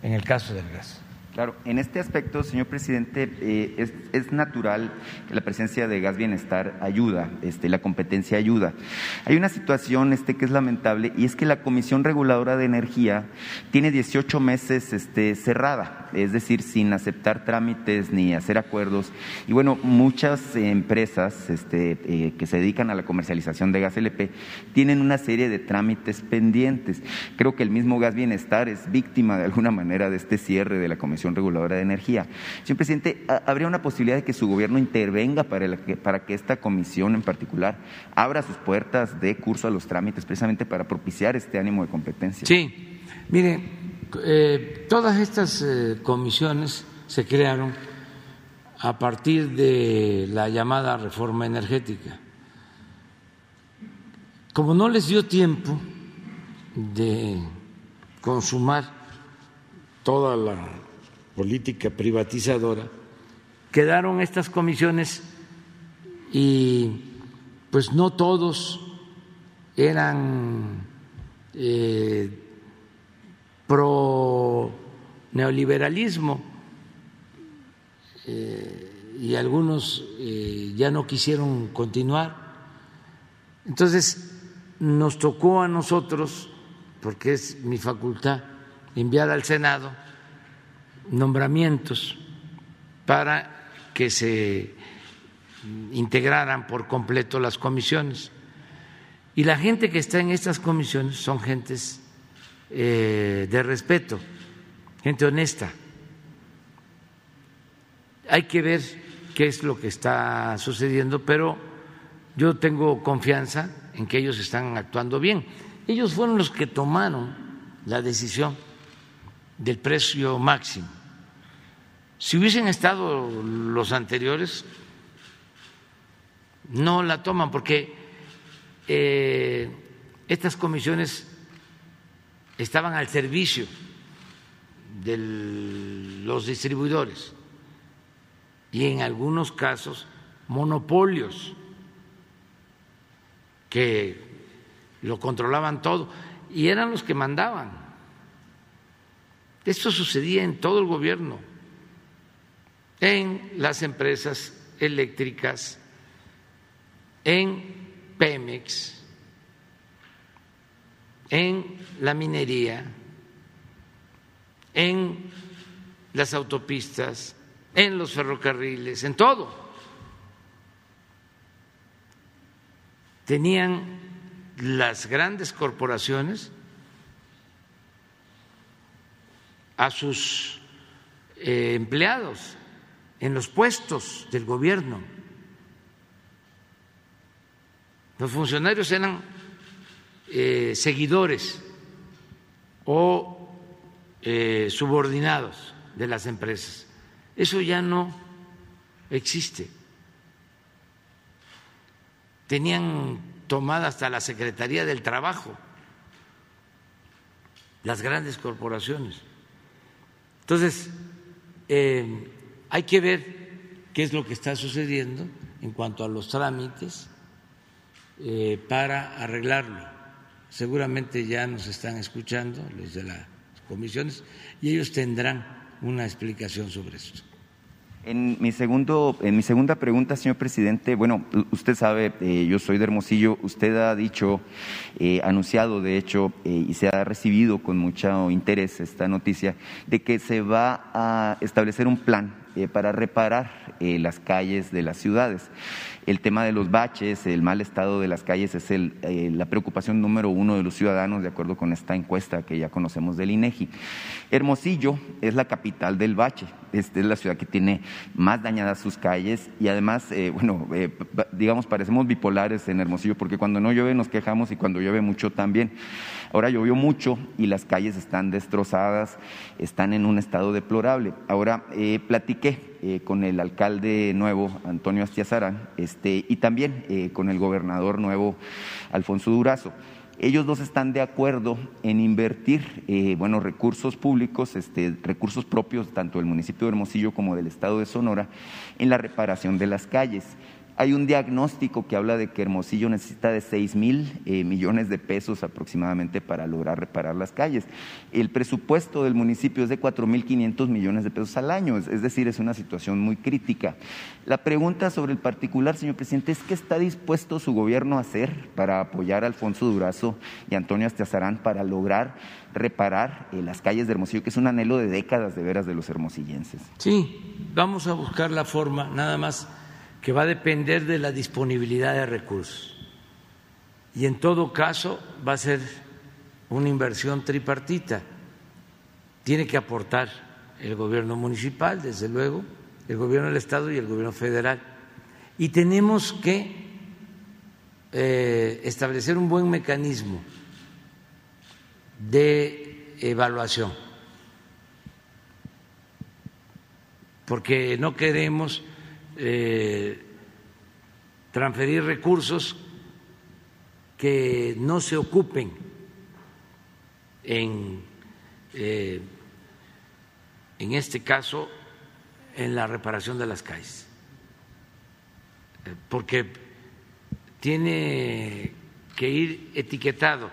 en el caso del gas. Claro, en este aspecto, señor presidente, eh, es, natural que la presencia de gas bienestar ayuda, este, la competencia ayuda. Hay una situación este, que es lamentable y es que la Comisión Reguladora de Energía tiene 18 meses este, cerrada, es decir, sin aceptar trámites ni hacer acuerdos. Y bueno, muchas empresas este, eh, que se dedican a la comercialización de gas LP tienen una serie de trámites pendientes. Creo que el mismo gas bienestar es víctima de alguna manera de este cierre de la Comisión Reguladora de Energía. Señor presidente, ¿habría una posibilidad de que su gobierno intervenga para, que, esta comisión en particular abra sus puertas, dé curso a los trámites, precisamente para propiciar este ánimo de competencia? Sí, mire, eh, todas estas eh, comisiones se crearon a partir de la llamada reforma energética. Como no les dio tiempo de consumar toda la política privatizadora, quedaron estas comisiones y pues no todos eran eh, pro neoliberalismo eh, y algunos eh, ya no quisieron continuar. Entonces nos tocó a nosotros, porque es mi facultad, enviar al Senado nombramientos para que se integraran por completo las comisiones. Y la gente que está en estas comisiones son gentes eh, de respeto, gente honesta. Hay que ver qué es lo que está sucediendo, pero yo tengo confianza en que ellos están actuando bien. Ellos fueron los que tomaron la decisión del precio máximo si hubiesen estado los anteriores, no la toman porque eh, estas comisiones estaban al servicio de los distribuidores y en algunos casos monopolios que lo controlaban todo y eran los que mandaban. Esto sucedía en todo el gobierno en las empresas eléctricas, en Pemex, en la minería, en las autopistas, en los ferrocarriles, en todo. Tenían las grandes corporaciones a sus eh, empleados en los puestos del gobierno. Los funcionarios eran eh, seguidores o eh, subordinados de las empresas. Eso ya no existe. Tenían tomada hasta la Secretaría del Trabajo las grandes corporaciones. Entonces, eh, hay que ver qué es lo que está sucediendo en cuanto a los trámites eh, para arreglarlo. Seguramente ya nos están escuchando los de las comisiones y ellos tendrán una explicación sobre esto. En mi, segundo, en mi segunda pregunta, señor presidente, bueno, usted sabe, eh, yo soy de Hermosillo, usted ha dicho, eh, anunciado de hecho, eh, y se ha recibido con mucho interés esta noticia, de que se va a establecer un plan para reparar las calles de las ciudades. El tema de los baches, el mal estado de las calles es el, eh, la preocupación número uno de los ciudadanos, de acuerdo con esta encuesta que ya conocemos del INEGI. Hermosillo es la capital del bache, esta es la ciudad que tiene más dañadas sus calles y además, eh, bueno, eh, digamos, parecemos bipolares en Hermosillo porque cuando no llueve nos quejamos y cuando llueve mucho también. Ahora llovió mucho y las calles están destrozadas, están en un estado deplorable. Ahora platiqué con el alcalde nuevo, Antonio Astiazarán, este, y también eh, con el gobernador nuevo, Alfonso Durazo. Ellos dos están de acuerdo en invertir eh, bueno, recursos públicos, este, recursos propios tanto del municipio de Hermosillo como del estado de Sonora en la reparación de las calles. Hay un diagnóstico que habla de que Hermosillo necesita de 6 mil eh, millones de pesos aproximadamente para lograr reparar las calles. El presupuesto del municipio es de 4 mil 500 millones de pesos al año, es, decir, es una situación muy crítica. La pregunta sobre el particular, señor presidente, es qué está dispuesto su gobierno a hacer para apoyar a Alfonso Durazo y Antonio Astiazarán para lograr reparar eh, las calles de Hermosillo, que es un anhelo de décadas de veras de los hermosillenses. Sí, vamos a buscar la forma, nada más que va a depender de la disponibilidad de recursos. Y en todo caso va a ser una inversión tripartita. Tiene que aportar el gobierno municipal, desde luego, el gobierno del Estado y el gobierno federal. Y tenemos que eh, establecer un buen mecanismo de evaluación, porque no queremos eh, transferir recursos que no se ocupen en, eh, en este caso, en la reparación de las calles, eh, porque tiene que ir etiquetado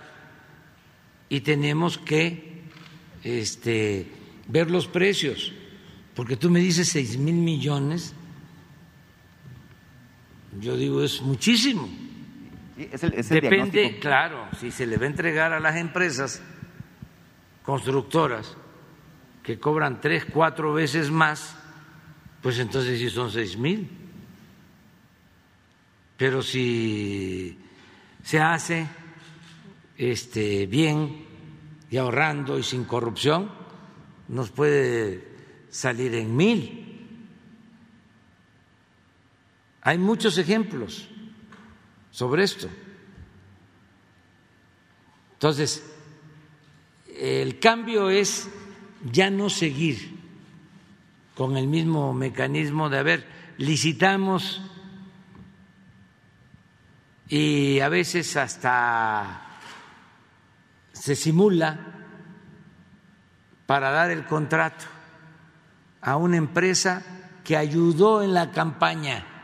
y tenemos que este, ver los precios, porque tú me dices seis mil millones yo digo, es muchísimo. Depende, claro, si se le va a entregar a las empresas constructoras que cobran tres, cuatro veces más, pues entonces sí son seis mil. Pero si se hace este, bien y ahorrando y sin corrupción, nos puede salir en mil. Hay muchos ejemplos sobre esto. Entonces, el cambio es ya no seguir con el mismo mecanismo de, haber licitamos y a veces hasta se simula para dar el contrato a una empresa que ayudó en la campaña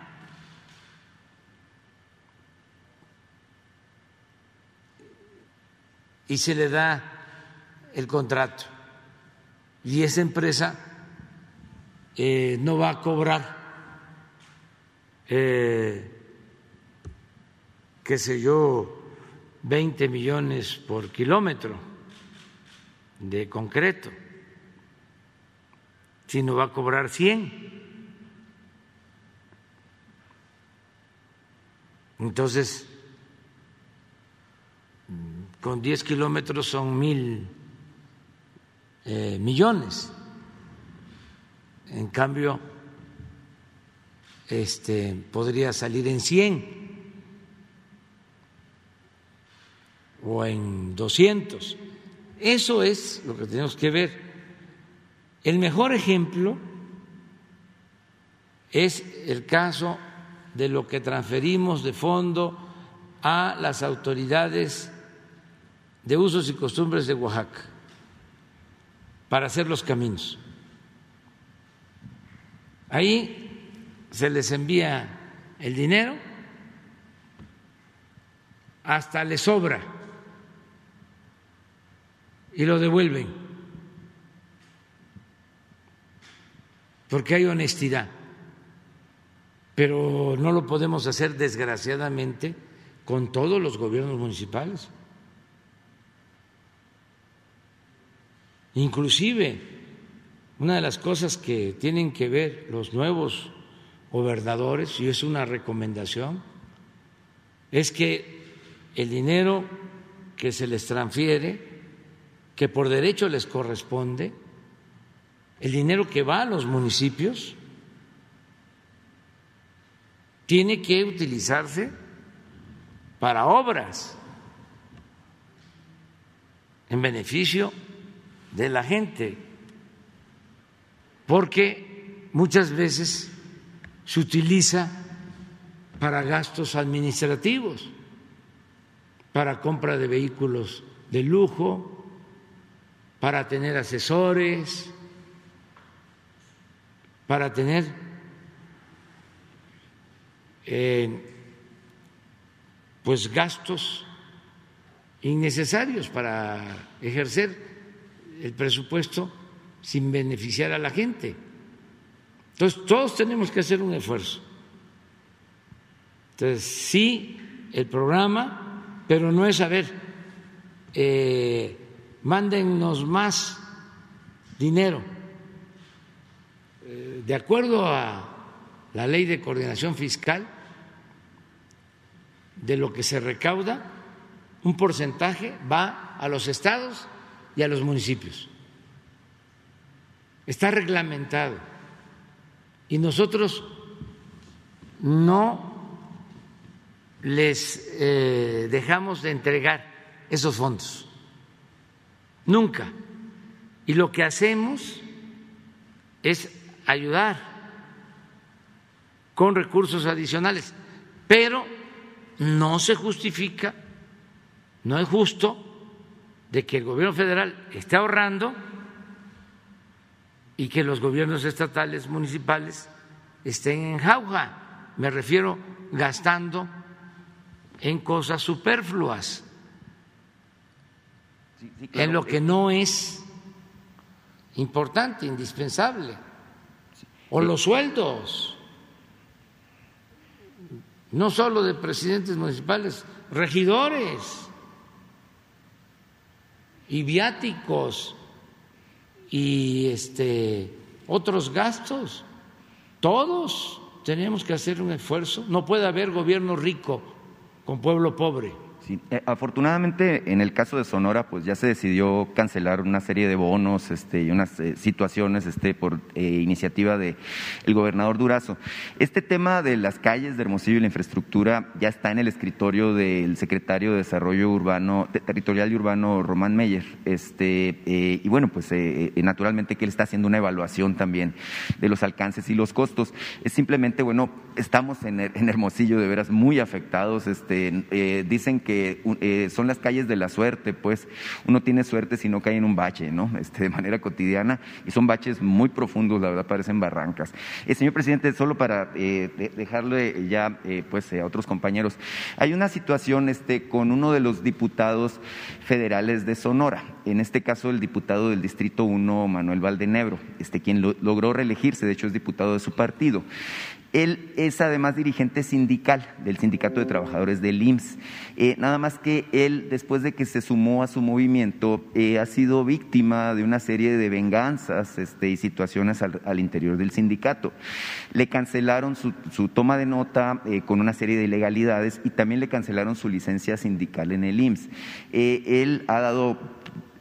y se le da el contrato. Y esa empresa eh, no va a cobrar, eh, qué sé yo, 20 millones por kilómetro de concreto. sino va a cobrar 100. Entonces, con 10 kilómetros son mil eh, millones. En cambio, este, podría salir en 100 o en 200. Eso es lo que tenemos que ver. El mejor ejemplo es el caso de lo que transferimos de fondo a las autoridades de usos y costumbres de Oaxaca para hacer los caminos. Ahí se les envía el dinero, hasta les sobra y lo devuelven, porque hay honestidad, pero no lo podemos hacer desgraciadamente con todos los gobiernos municipales. Inclusive, una de las cosas que tienen que ver los nuevos gobernadores, y es una recomendación, es que el dinero que se les transfiere, que por derecho les corresponde, el dinero que va a los municipios, tiene que utilizarse para obras en beneficio de la gente, porque muchas veces se utiliza para gastos administrativos, para compra de vehículos de lujo, para tener asesores, para tener eh, pues gastos innecesarios para ejercer el presupuesto sin beneficiar a la gente. Entonces, todos tenemos que hacer un esfuerzo. Entonces, sí, el programa, pero no es, a ver, eh, mándennos más dinero. Eh, de acuerdo a la ley de coordinación fiscal, de lo que se recauda, un porcentaje va a los estados y a los municipios. Está reglamentado. Y nosotros no les eh, dejamos de entregar esos fondos. Nunca. Y lo que hacemos es ayudar con recursos adicionales, pero no se justifica, no es justo de que el gobierno federal esté ahorrando y que los gobiernos estatales, municipales estén en jauja. Me refiero gastando en cosas superfluas, en lo que no es importante, indispensable, o los sueldos, no solo de presidentes municipales, regidores y viáticos y este otros gastos. Todos tenemos que hacer un esfuerzo. No puede haber gobierno rico con pueblo pobre. Eh, afortunadamente, en el caso de Sonora, pues ya se decidió cancelar una serie de bonos este, y unas eh, situaciones este, por eh, iniciativa del el gobernador Durazo. Este tema de las calles de Hermosillo y la infraestructura ya está en el escritorio del secretario de Desarrollo Urbano, Territorial y Urbano, Román Meyer. Este, y bueno, pues naturalmente que él está haciendo una evaluación también de los alcances y los costos. Es simplemente, bueno, estamos en, en Hermosillo de veras muy afectados. Este, dicen que eh, son las calles de la suerte, pues uno tiene suerte si no cae en un bache, ¿no? Este, de manera cotidiana, y son baches muy profundos, la verdad, parecen barrancas. Eh, señor presidente, solo para eh, dejarle ya pues, a otros compañeros, hay una situación este, con uno de los diputados federales de Sonora, en este caso el diputado del Distrito 1, Manuel Valdenebro, este, quien logró reelegirse, de hecho es diputado de su partido. Él es además dirigente sindical del Sindicato de Trabajadores del IMSS. Eh, nada más que él, después de que se sumó a su movimiento, eh, ha sido víctima de una serie de venganzas este, y situaciones al, interior del sindicato. Le cancelaron su, toma de nota eh, con una serie de ilegalidades y también le cancelaron su licencia sindical en el IMSS. él ha dado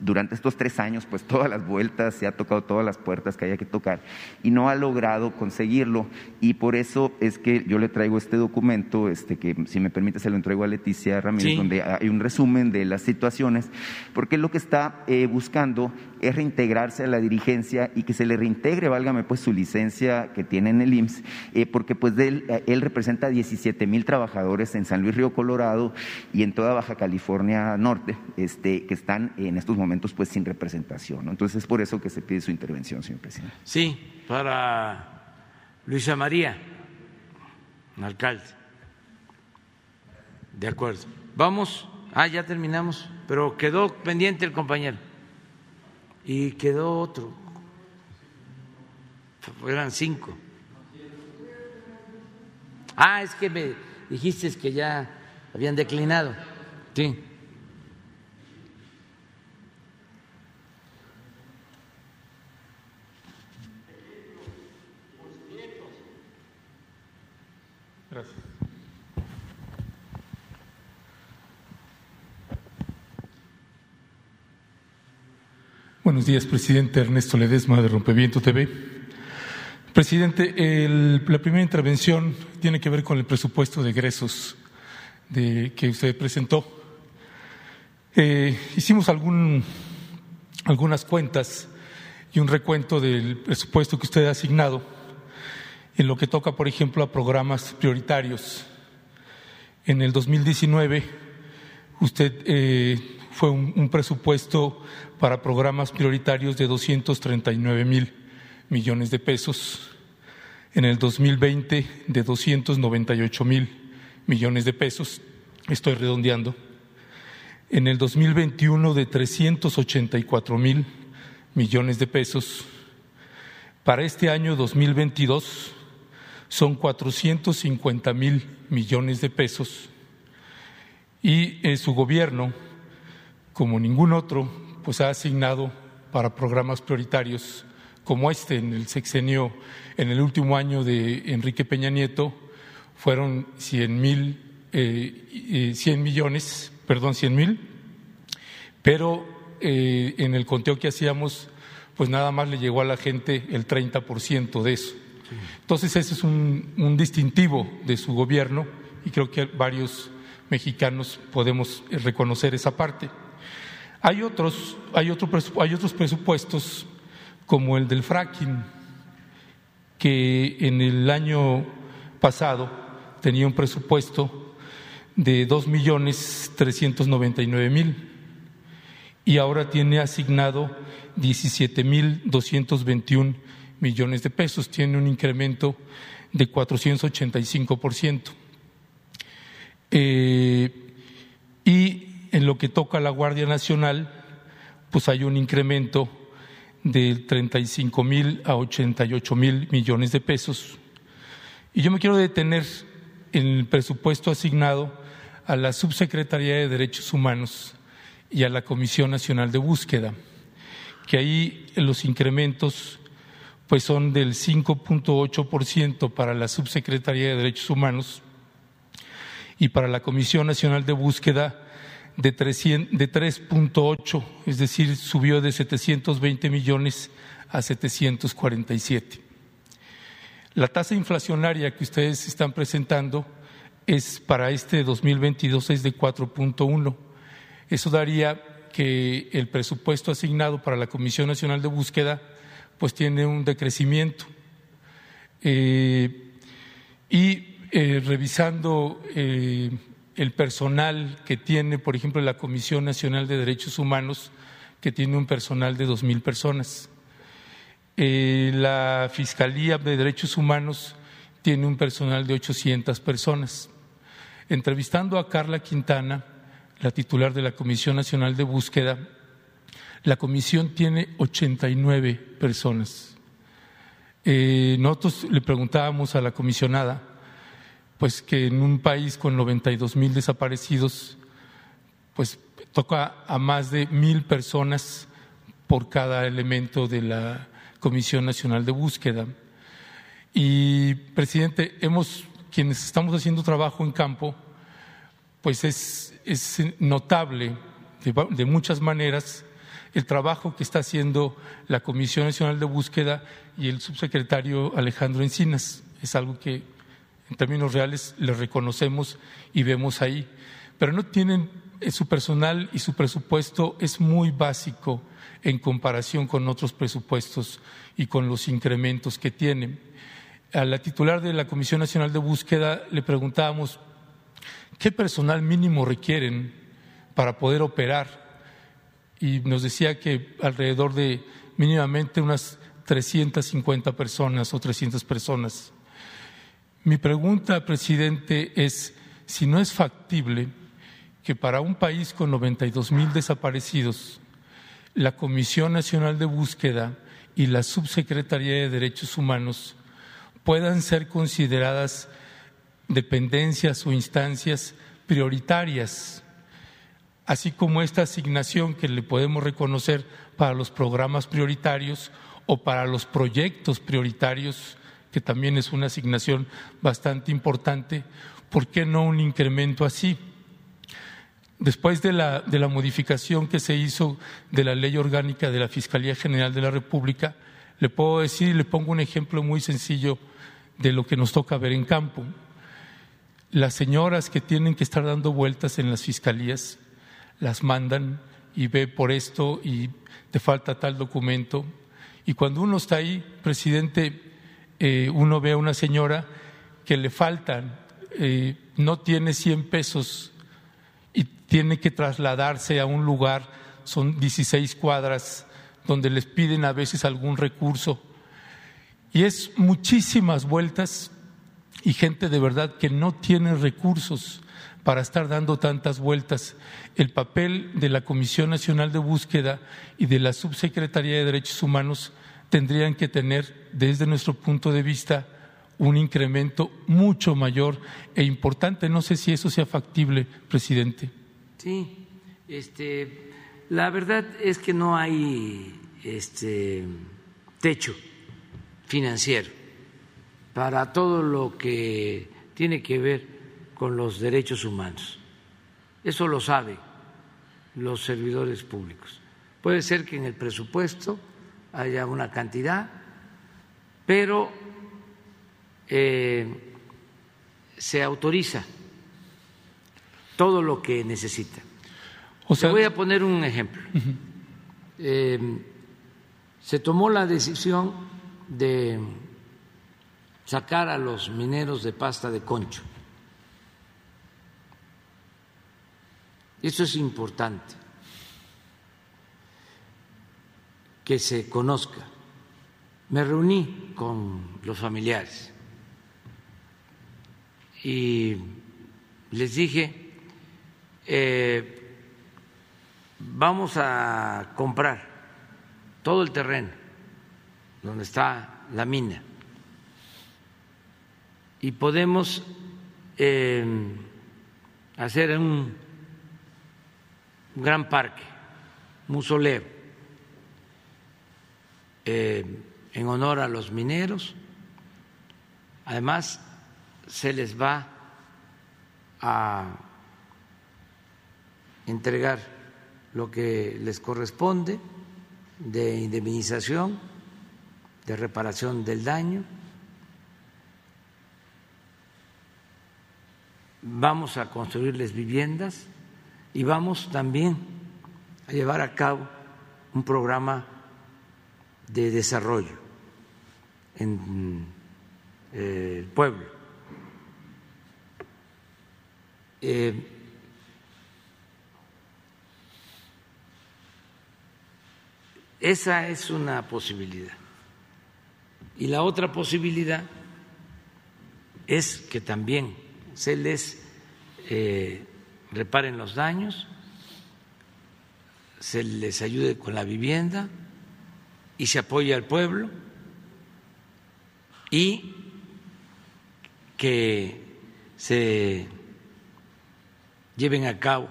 durante estos tres años, pues todas las vueltas, se ha tocado todas las puertas que haya que tocar y no ha logrado conseguirlo. Y por eso es que yo le traigo este documento, este que si me permite se lo entrego a Leticia Ramírez, donde hay un resumen de las situaciones, porque lo que está eh, buscando es reintegrarse a la dirigencia y que se le reintegre, válgame pues su licencia que tiene en el IMSS, eh, porque pues él, eh, él representa 17 mil trabajadores en San Luis Río Colorado y en toda Baja California Norte, este, que están en estos momentos pues sin representación. Entonces es por eso que se pide su intervención, señor presidente. Sí, para Luisa María, alcalde. De acuerdo. Vamos, ah, ya terminamos, pero quedó pendiente el compañero. Y quedó otro. Eran cinco. Ah, es que me dijiste que ya habían declinado. Sí. Buenos días, presidente Ernesto Ledesma de Rompeviento TV. Presidente, la primera intervención tiene que ver con el presupuesto de egresos que usted presentó. Eh, hicimos algún, algunas cuentas y un recuento del presupuesto que usted ha asignado en lo que toca, por ejemplo, a programas prioritarios. En el 2019, usted eh, fue un, presupuesto para programas prioritarios de 239 mil millones de pesos. En el 2020, de 298 mil millones de pesos. Estoy redondeando. En el 2021, de 384 mil millones de pesos. Para este año 2022, son 450 mil millones de pesos y su gobierno, como ningún otro, pues ha asignado para programas prioritarios como este en el sexenio, en el último año de Enrique Peña Nieto, fueron 100 mil, eh, 100 millones, perdón, 100 mil, pero eh, en el conteo que hacíamos, pues nada más le llegó a la gente el 30% de eso. Entonces ese es un, distintivo de su gobierno y creo que varios mexicanos podemos reconocer esa parte. Hay otros, hay, hay otros presupuestos como el del fracking, que en el año pasado tenía un presupuesto de dos millones trescientos noventa y nueve mil y ahora tiene asignado diecisiete mil doscientos veintiún millones de pesos, tiene un incremento de 485%. Eh, y en lo que toca a la Guardia Nacional, pues hay un incremento de 35 mil a 88 mil millones de pesos. Y yo me quiero detener en el presupuesto asignado a la Subsecretaría de Derechos Humanos y a la Comisión Nacional de Búsqueda, que ahí los incrementos pues son del 5.8% para la Subsecretaría de Derechos Humanos y para la Comisión Nacional de Búsqueda de 3.8, es decir, subió de 720 millones a 747. La tasa inflacionaria que ustedes están presentando es para este 2022 es de 4.1. Eso daría que el presupuesto asignado para la Comisión Nacional de Búsqueda pues tiene un decrecimiento. Eh, y eh, revisando eh, el personal que tiene, por ejemplo, la Comisión Nacional de Derechos Humanos, que tiene un personal de dos mil personas. la Fiscalía de Derechos Humanos tiene un personal de 800 personas. Entrevistando a Carla Quintana, la titular de la Comisión Nacional de Búsqueda, la comisión tiene 89 personas. Eh, nosotros le preguntábamos a la comisionada, pues que en un país con 92 mil desaparecidos, pues toca a más de mil personas por cada elemento de la Comisión Nacional de Búsqueda. Y, presidente, hemos, quienes estamos haciendo trabajo en campo, pues es, es notable de, muchas maneras el trabajo que está haciendo la Comisión Nacional de Búsqueda y el subsecretario Alejandro Encinas. Es algo que en términos reales le reconocemos y vemos ahí. Pero no tienen eh, su personal y su presupuesto es muy básico en comparación con otros presupuestos y con los incrementos que tienen. A la titular de la Comisión Nacional de Búsqueda le preguntábamos qué personal mínimo requieren para poder operar y nos decía que alrededor de mínimamente unas 350 personas o 300 personas. Mi pregunta, presidente, es si no es factible que para un país con 92 mil desaparecidos, la Comisión Nacional de Búsqueda y la Subsecretaría de Derechos Humanos puedan ser consideradas dependencias o instancias prioritarias, así como esta asignación que le podemos reconocer para los programas prioritarios o para los proyectos prioritarios, que también es una asignación bastante importante, ¿por qué no un incremento así? Después de la, de la modificación que se hizo de la ley orgánica de la Fiscalía General de la República, le puedo decir le pongo un ejemplo muy sencillo de lo que nos toca ver en campo. Las señoras que tienen que estar dando vueltas en las fiscalías, las mandan y ve por esto y te falta tal documento. Y cuando uno está ahí, presidente, eh, uno ve a una señora que le faltan, eh, no tiene 100 pesos tiene que trasladarse a un lugar, son 16 cuadras, donde les piden a veces algún recurso. Y es muchísimas vueltas y gente de verdad que no tiene recursos para estar dando tantas vueltas. El papel de la Comisión Nacional de Búsqueda y de la Subsecretaría de Derechos Humanos tendrían que tener, desde nuestro punto de vista, un incremento mucho mayor e importante. No sé si eso sea factible, presidente. Sí, este, la verdad es que no hay este, techo financiero para todo lo que tiene que ver con los derechos humanos. Eso lo saben los servidores públicos. Puede ser que en el presupuesto haya una cantidad, pero eh, se autoriza todo lo que necesita. O sea, voy a poner un ejemplo. Eh, se tomó la decisión de sacar a los mineros de pasta de concho. Eso es importante, que se conozca. Me reuní con los familiares y les dije, eh, vamos a comprar todo el terreno donde está la mina y podemos eh, hacer un gran parque, un musoleo, eh, en honor a los mineros. Además, se les va a entregar lo que les corresponde de indemnización, de reparación del daño. Vamos a construirles viviendas y vamos también a llevar a cabo un programa de desarrollo en eh, el pueblo. Eh, Esa es una posibilidad. Y la otra posibilidad es que también se les eh, reparen los daños, se les ayude con la vivienda y se apoye al pueblo y que se lleven a cabo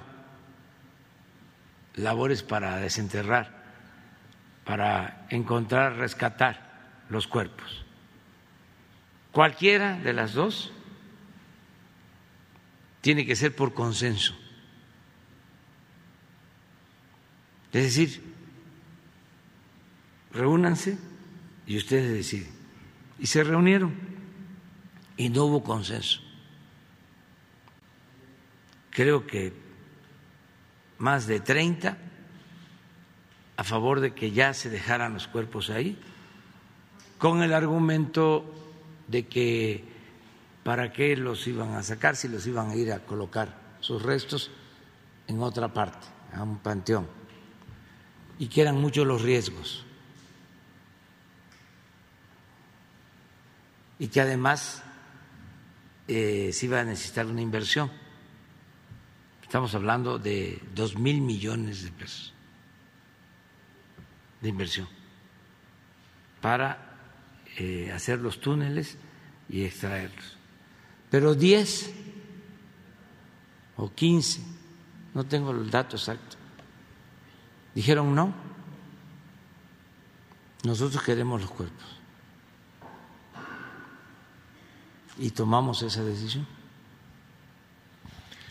labores para desenterrar, para encontrar, rescatar los cuerpos. Cualquiera de las dos tiene que ser por consenso. Es decir, reúnanse y ustedes deciden. Y se reunieron y no hubo consenso. Creo que más de 30 a favor de que ya se dejaran los cuerpos ahí, con el argumento de que para qué los iban a sacar si los iban a ir a colocar sus restos en otra parte, a un panteón, y que eran muchos los riesgos, y que además eh, se iba a necesitar una inversión Estamos hablando de dos mil millones de pesos de inversión para eh, hacer los túneles y extraerlos. Pero 10 o 15, no tengo el dato exacto, dijeron no, nosotros queremos los cuerpos. Y tomamos esa decisión.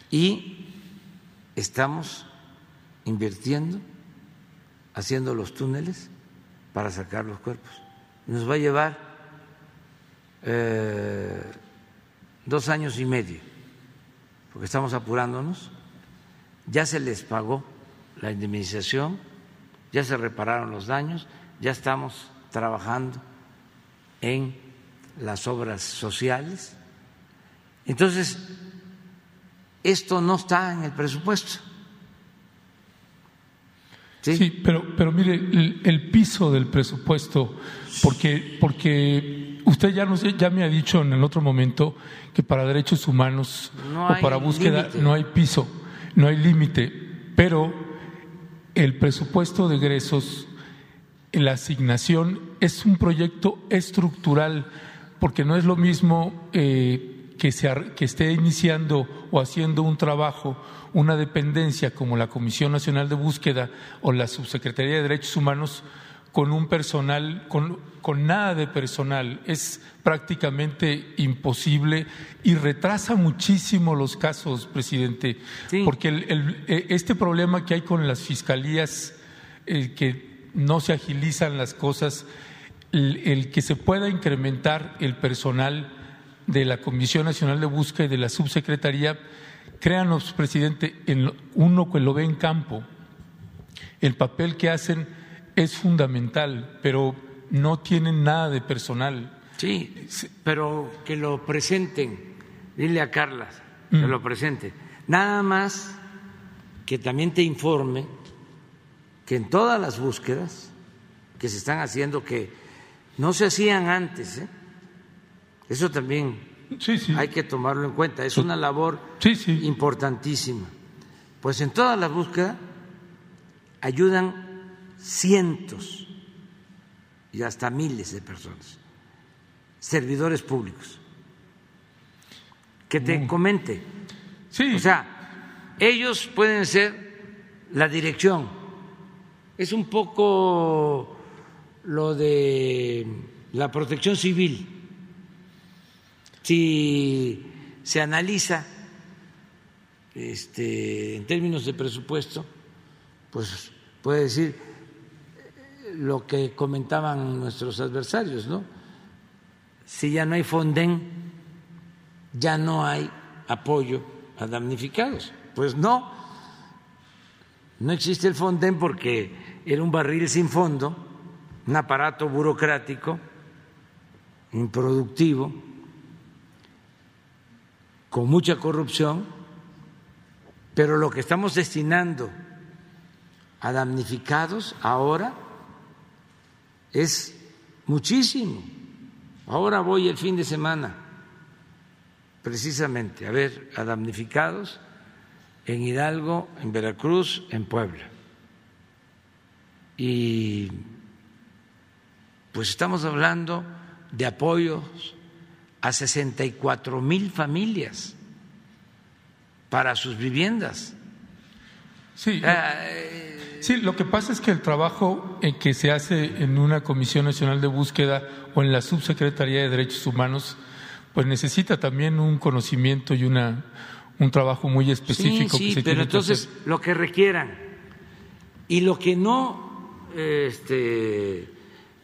Y estamos invirtiendo, haciendo los túneles para sacar los cuerpos. Nos va a llevar eh, dos años y medio, porque estamos apurándonos. Ya se les pagó la indemnización, ya se repararon los daños, ya estamos trabajando en las obras sociales. Entonces, esto no está en el presupuesto. Sí, pero, pero mire, el, piso del presupuesto, porque, porque usted ya, nos, ya me ha dicho en el otro momento que para derechos humanos o para búsqueda no hay piso, no hay límite, pero el presupuesto de egresos, la asignación es un proyecto estructural, porque no es lo mismo eh, que, se, que esté iniciando o haciendo un trabajo una dependencia como la Comisión Nacional de Búsqueda o la Subsecretaría de Derechos Humanos con un personal, con, con, nada de personal. Es prácticamente imposible y retrasa muchísimo los casos, presidente, porque el, e, este problema que hay con las fiscalías, el que no se agilizan las cosas, el que se pueda incrementar el personal de la Comisión Nacional de Búsqueda y de la Subsecretaría, créanos, presidente, en uno que lo ve en campo, el papel que hacen es fundamental, pero no tienen nada de personal. Sí, pero que lo presenten, dile a Carla que mm. lo presente. Nada más que también te informe que en todas las búsquedas que se están haciendo, que no se hacían antes, ¿eh? Eso también hay que tomarlo en cuenta. Es una labor importantísima. Pues en toda la búsqueda ayudan cientos y hasta miles de personas, servidores públicos. Que te mm. comente. O sea, ellos pueden ser la dirección. Es un poco lo de la protección civil si se analiza este, en términos de presupuesto, pues puede decir lo que comentaban nuestros adversarios, ¿no? Si ya no hay Fonden, ya no hay apoyo a damnificados. Pues no, no existe el Fonden porque era un barril sin fondo, un aparato burocrático improductivo con mucha corrupción, pero lo que estamos destinando a damnificados ahora es muchísimo. Ahora voy el fin de semana precisamente a ver a damnificados en Hidalgo, en Veracruz, en Puebla. Y pues estamos hablando de apoyos a 64 mil familias para sus viviendas. Sí, sí, lo que pasa es que el trabajo en que se hace en una Comisión Nacional de Búsqueda o en la Subsecretaría de Derechos Humanos, pues necesita también un conocimiento y una, un trabajo muy específico. Sí, sí pero entonces lo que requieran y lo que no este,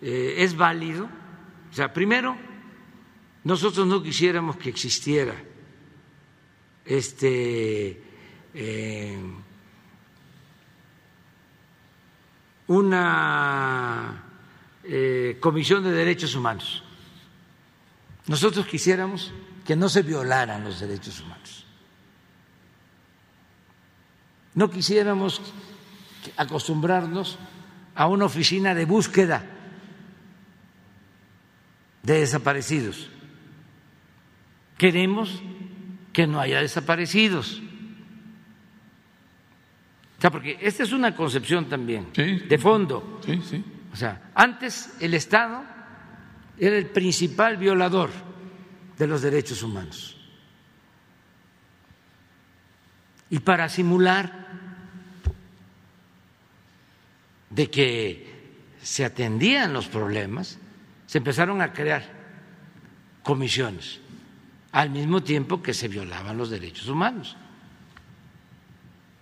eh, es válido, o sea, primero, nosotros no quisiéramos que existiera este. Eh, una eh, comisión de derechos humanos. Nosotros quisiéramos que no se violaran los derechos humanos. No quisiéramos acostumbrarnos a una oficina de búsqueda de desaparecidos. Queremos que no haya desaparecidos o sea, porque esta es una concepción también de fondo. Sí, sí. O sea, antes el Estado era el principal violador de los derechos humanos. Y para simular de que se atendían los problemas, se empezaron a crear comisiones, al mismo tiempo que se violaban los derechos humanos.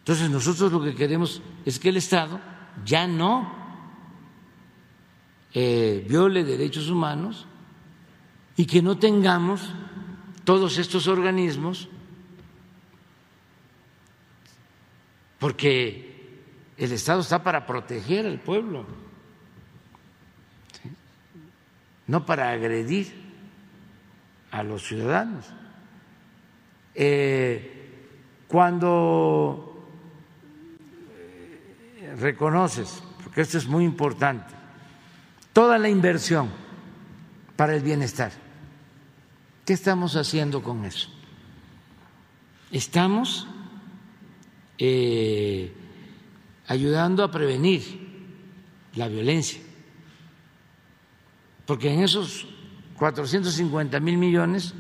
Entonces nosotros lo que queremos es que el Estado ya no eh, viole derechos humanos y que no tengamos todos estos organismos porque el Estado está para proteger al pueblo, no para agredir a los ciudadanos. Eh, cuando reconoces, porque esto es muy importante, toda la inversión para el bienestar. ¿Qué estamos haciendo con eso? Estamos eh, ayudando a prevenir la violencia, porque en esos 450 mil millones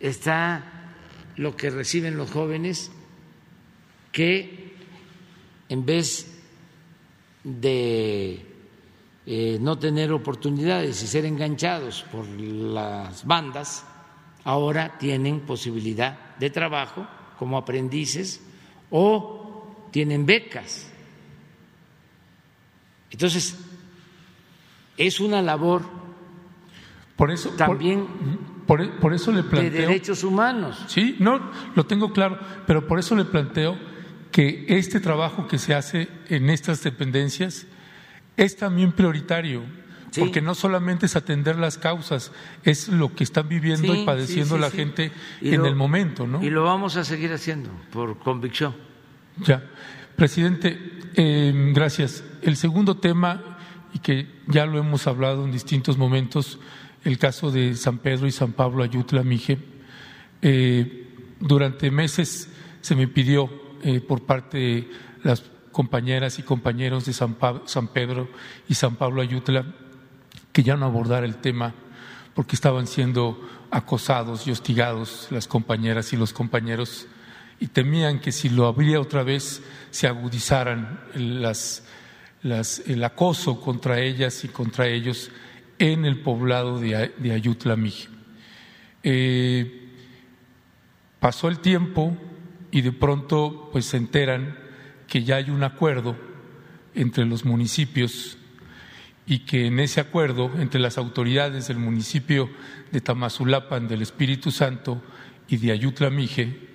está lo que reciben los jóvenes que en vez de eh, no tener oportunidades y ser enganchados por las bandas, ahora tienen posibilidad de trabajo como aprendices o tienen becas. Entonces, es una labor por eso, también por, eso le planteo, de derechos humanos. Sí, no, lo tengo claro, pero por eso le planteo que este trabajo que se hace en estas dependencias es también prioritario, porque no solamente es atender las causas, es lo que están viviendo y padeciendo la gente en el momento, ¿no? Y lo vamos a seguir haciendo por convicción. Ya, presidente, em, gracias. El segundo tema y que ya lo hemos hablado en distintos momentos, el caso de San Pedro y San Pablo Ayutla Mije. Eh, durante meses se me pidió eh, por parte de las compañeras y compañeros de San, Pedro y San Pablo Ayutla que ya no abordara el tema porque estaban siendo acosados y hostigados las compañeras y los compañeros y temían que si lo habría otra vez se agudizaran las, el acoso contra ellas y contra ellos en el poblado de, de Ayutla eh, pasó el tiempo, y de pronto pues se enteran que ya hay un acuerdo entre los municipios y que en ese acuerdo entre las autoridades del municipio de Tamazulapan del Espíritu Santo y de Ayutla Mije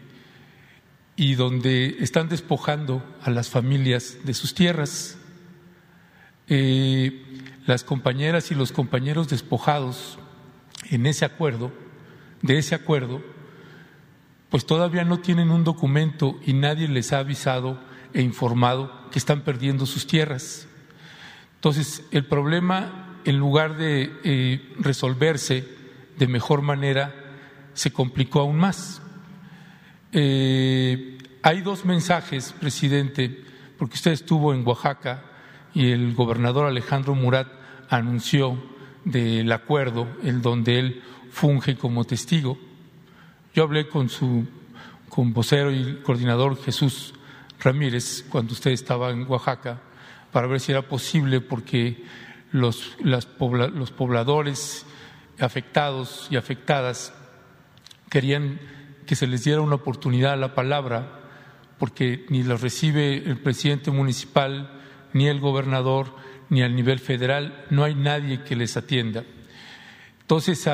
y donde están despojando a las familias de sus tierras. Eh, las compañeras y los compañeros despojados en ese acuerdo, de ese acuerdo, pues todavía no tienen un documento y nadie les ha avisado e informado que están perdiendo sus tierras. Entonces, el problema, en lugar de eh, resolverse de mejor manera, se complicó aún más. Eh, hay dos mensajes, presidente, porque usted estuvo en Oaxaca y el gobernador Alejandro Murat anunció del acuerdo, en donde él funge como testigo. Yo hablé con su con vocero y coordinador Jesús Ramírez cuando usted estaba en Oaxaca para ver si era posible porque los, los pobladores afectados y afectadas querían que se les diera una oportunidad a la palabra porque ni los recibe el presidente municipal, ni el gobernador, ni al nivel federal, no hay nadie que les atienda. Entonces,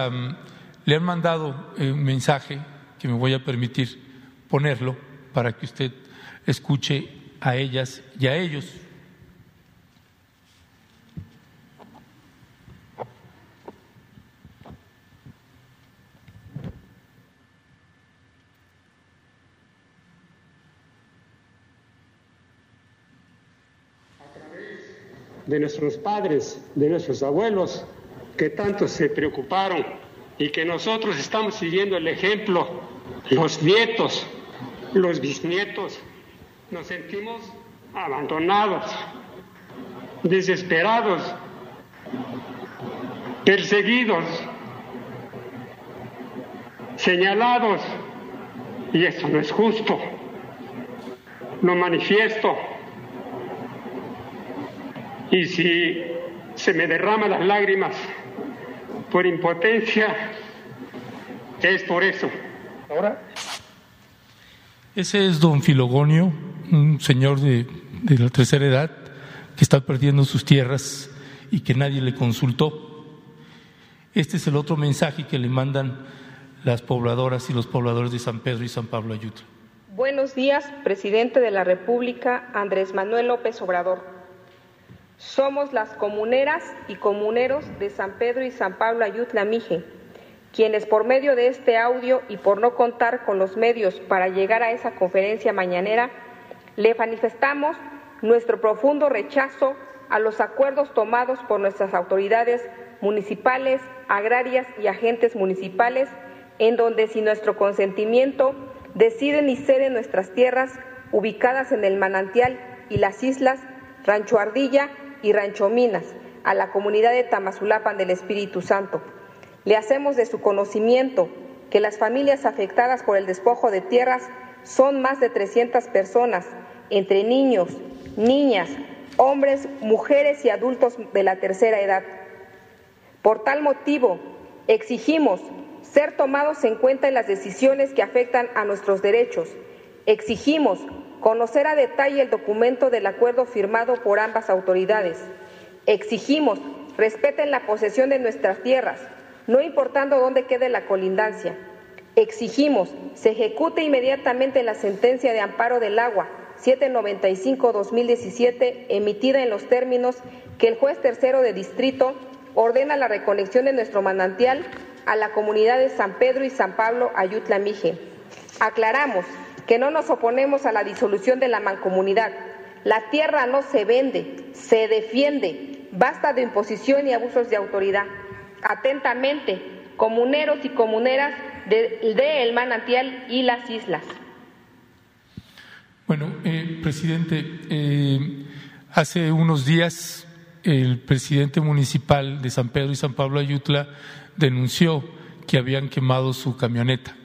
le han mandado eh, un mensaje que me voy a permitir ponerlo para que usted escuche a ellas y a ellos. De nuestros padres, de nuestros abuelos, que tanto se preocuparon y que nosotros estamos siguiendo el ejemplo, los nietos, los bisnietos, nos sentimos abandonados, desesperados, perseguidos, señalados, y esto no es justo. Lo manifiesto y si se me derraman las lágrimas por impotencia, es por eso. Ahora. Ese es don Filogonio, un señor de, de la tercera edad que está perdiendo sus tierras y que nadie le consultó. Este es el otro mensaje que le mandan las pobladoras y los pobladores de San Pedro y San Pablo Ayutla. Buenos días, presidente de la República, Andrés Manuel López Obrador. Somos las comuneras y comuneros de San Pedro y San Pablo Ayutla Mije, quienes por medio de este audio y por no contar con los medios para llegar a esa conferencia mañanera, le manifestamos nuestro profundo rechazo a los acuerdos tomados por nuestras autoridades municipales, agrarias y agentes municipales, en donde sin nuestro consentimiento deciden y ceden nuestras tierras ubicadas en el manantial y las islas Rancho Ardilla y Rancho Minas a la comunidad de Tamazulapan del Espíritu Santo. Le hacemos de su conocimiento que las familias afectadas por el despojo de tierras son más de 300 personas, entre niños, niñas, hombres, mujeres y adultos de la tercera edad. Por tal motivo, exigimos ser tomados en cuenta en las decisiones que afectan a nuestros derechos. Exigimos conocer a detalle el documento del acuerdo firmado por ambas autoridades. Exigimos respeten la posesión de nuestras tierras, no importando dónde quede la colindancia. Exigimos se ejecute inmediatamente la sentencia de amparo del agua 795-2017 emitida en los términos que el juez tercero de distrito ordena la reconexión de nuestro manantial a la comunidad de San Pedro y San Pablo Ayutla Mije. Aclaramos que no nos oponemos a la disolución de la mancomunidad. La tierra no se vende, se defiende. Basta de imposición y abusos de autoridad. Atentamente, comuneros y comuneras de, El Manantial y las islas. Bueno, eh, presidente, eh, hace unos días el presidente municipal de San Pedro y San Pablo Ayutla denunció que habían quemado su camioneta.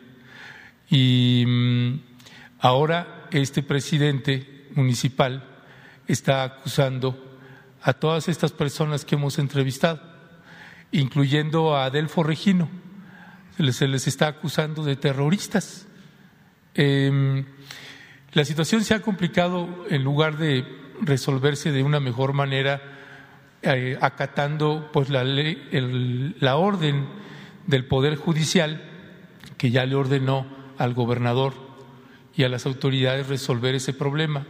Y mm, Ahora este presidente municipal está acusando a todas estas personas que hemos entrevistado, incluyendo a Adelfo Regino. Se les, está acusando de terroristas. Em, la situación se ha complicado en lugar de resolverse de una mejor manera, eh, acatando pues la, ley, la orden del Poder Judicial que ya le ordenó al gobernador y a las autoridades resolver ese problema.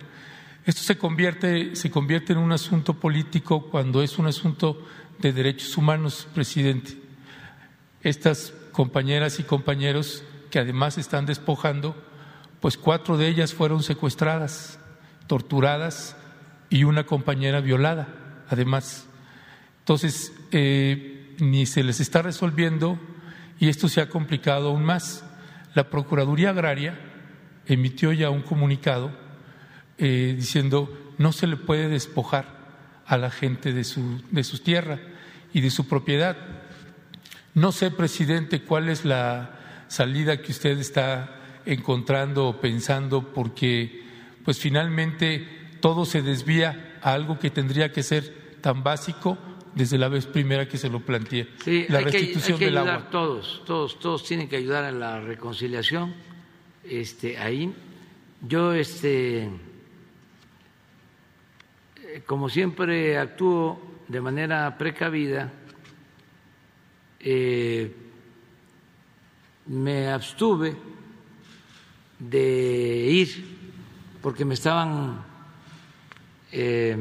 Esto se convierte, se convierte en un asunto político cuando es un asunto de derechos humanos, presidente. Estas compañeras y compañeros que además están despojando, pues cuatro de ellas fueron secuestradas, torturadas y una compañera violada, además. Entonces, eh, ni se les está resolviendo y esto se ha complicado aún más. La Procuraduría Agraria emitió ya un comunicado eh, diciendo no se le puede despojar a la gente de su, de su tierra y de su propiedad. No sé, presidente, cuál es la salida que usted está encontrando o pensando, porque pues finalmente todo se desvía a algo que tendría que ser tan básico desde la vez primera que se lo planteé. Sí, la hay restitución que, hay que del agua. Todos, todos, todos tienen que ayudar a la reconciliación. Este, ahí, yo, este, eh, como siempre, actúo de manera precavida. eh, me abstuve de ir porque me estaban eh,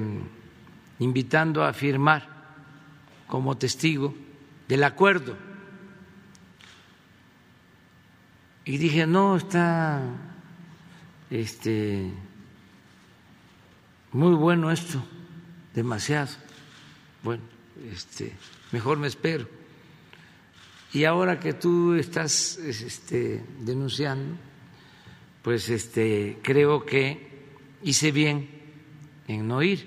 invitando a firmar como testigo del acuerdo. Y dije, no, está este, muy bueno esto, demasiado. Bueno, este, mejor me espero. Y ahora que tú estás este, denunciando, pues este, creo que hice bien en no ir.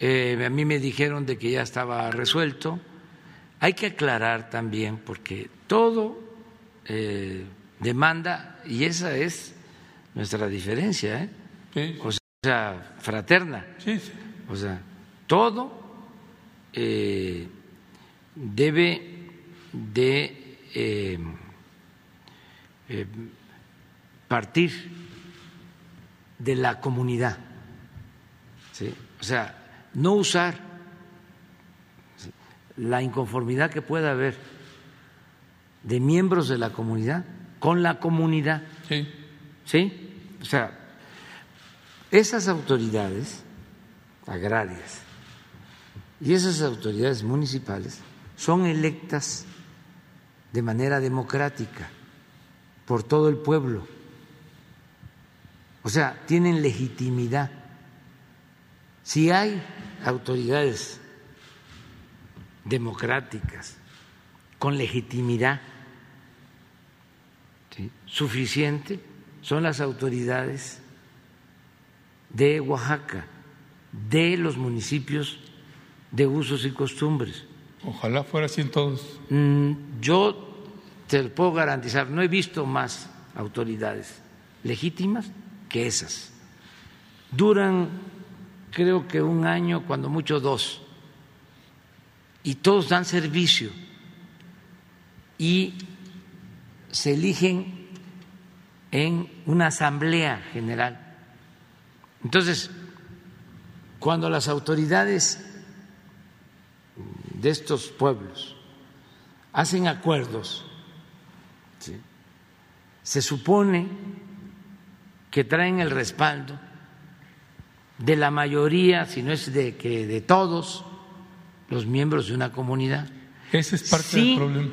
Eh, a mí me dijeron de que ya estaba resuelto. Hay que aclarar también, porque todo eh, demanda, y esa es nuestra diferencia, ¿eh? Sí, o sea, fraterna. sí, sí. O sea, todo eh, debe de partir de la comunidad. O sea, no usar la inconformidad que pueda haber de miembros de la comunidad con la comunidad. sí. ¿Sí? O sea, esas autoridades agrarias y esas autoridades municipales son electas de manera democrática por todo el pueblo. O sea, tienen legitimidad. Si hay autoridades democráticas con legitimidad ¿sí? suficiente, son las autoridades de Oaxaca, de los municipios de usos y costumbres. Ojalá fuera así en todos. Mm, Yo te lo puedo garantizar, no he visto más autoridades legítimas que esas. Duran, creo que un año, cuando mucho dos, y todos dan servicio y se eligen en una asamblea general. Entonces, cuando las autoridades de estos pueblos hacen acuerdos, ¿sí? se supone que traen el respaldo de la mayoría, si no es de que de todos los miembros de una comunidad. Ese es parte Sí. del problema.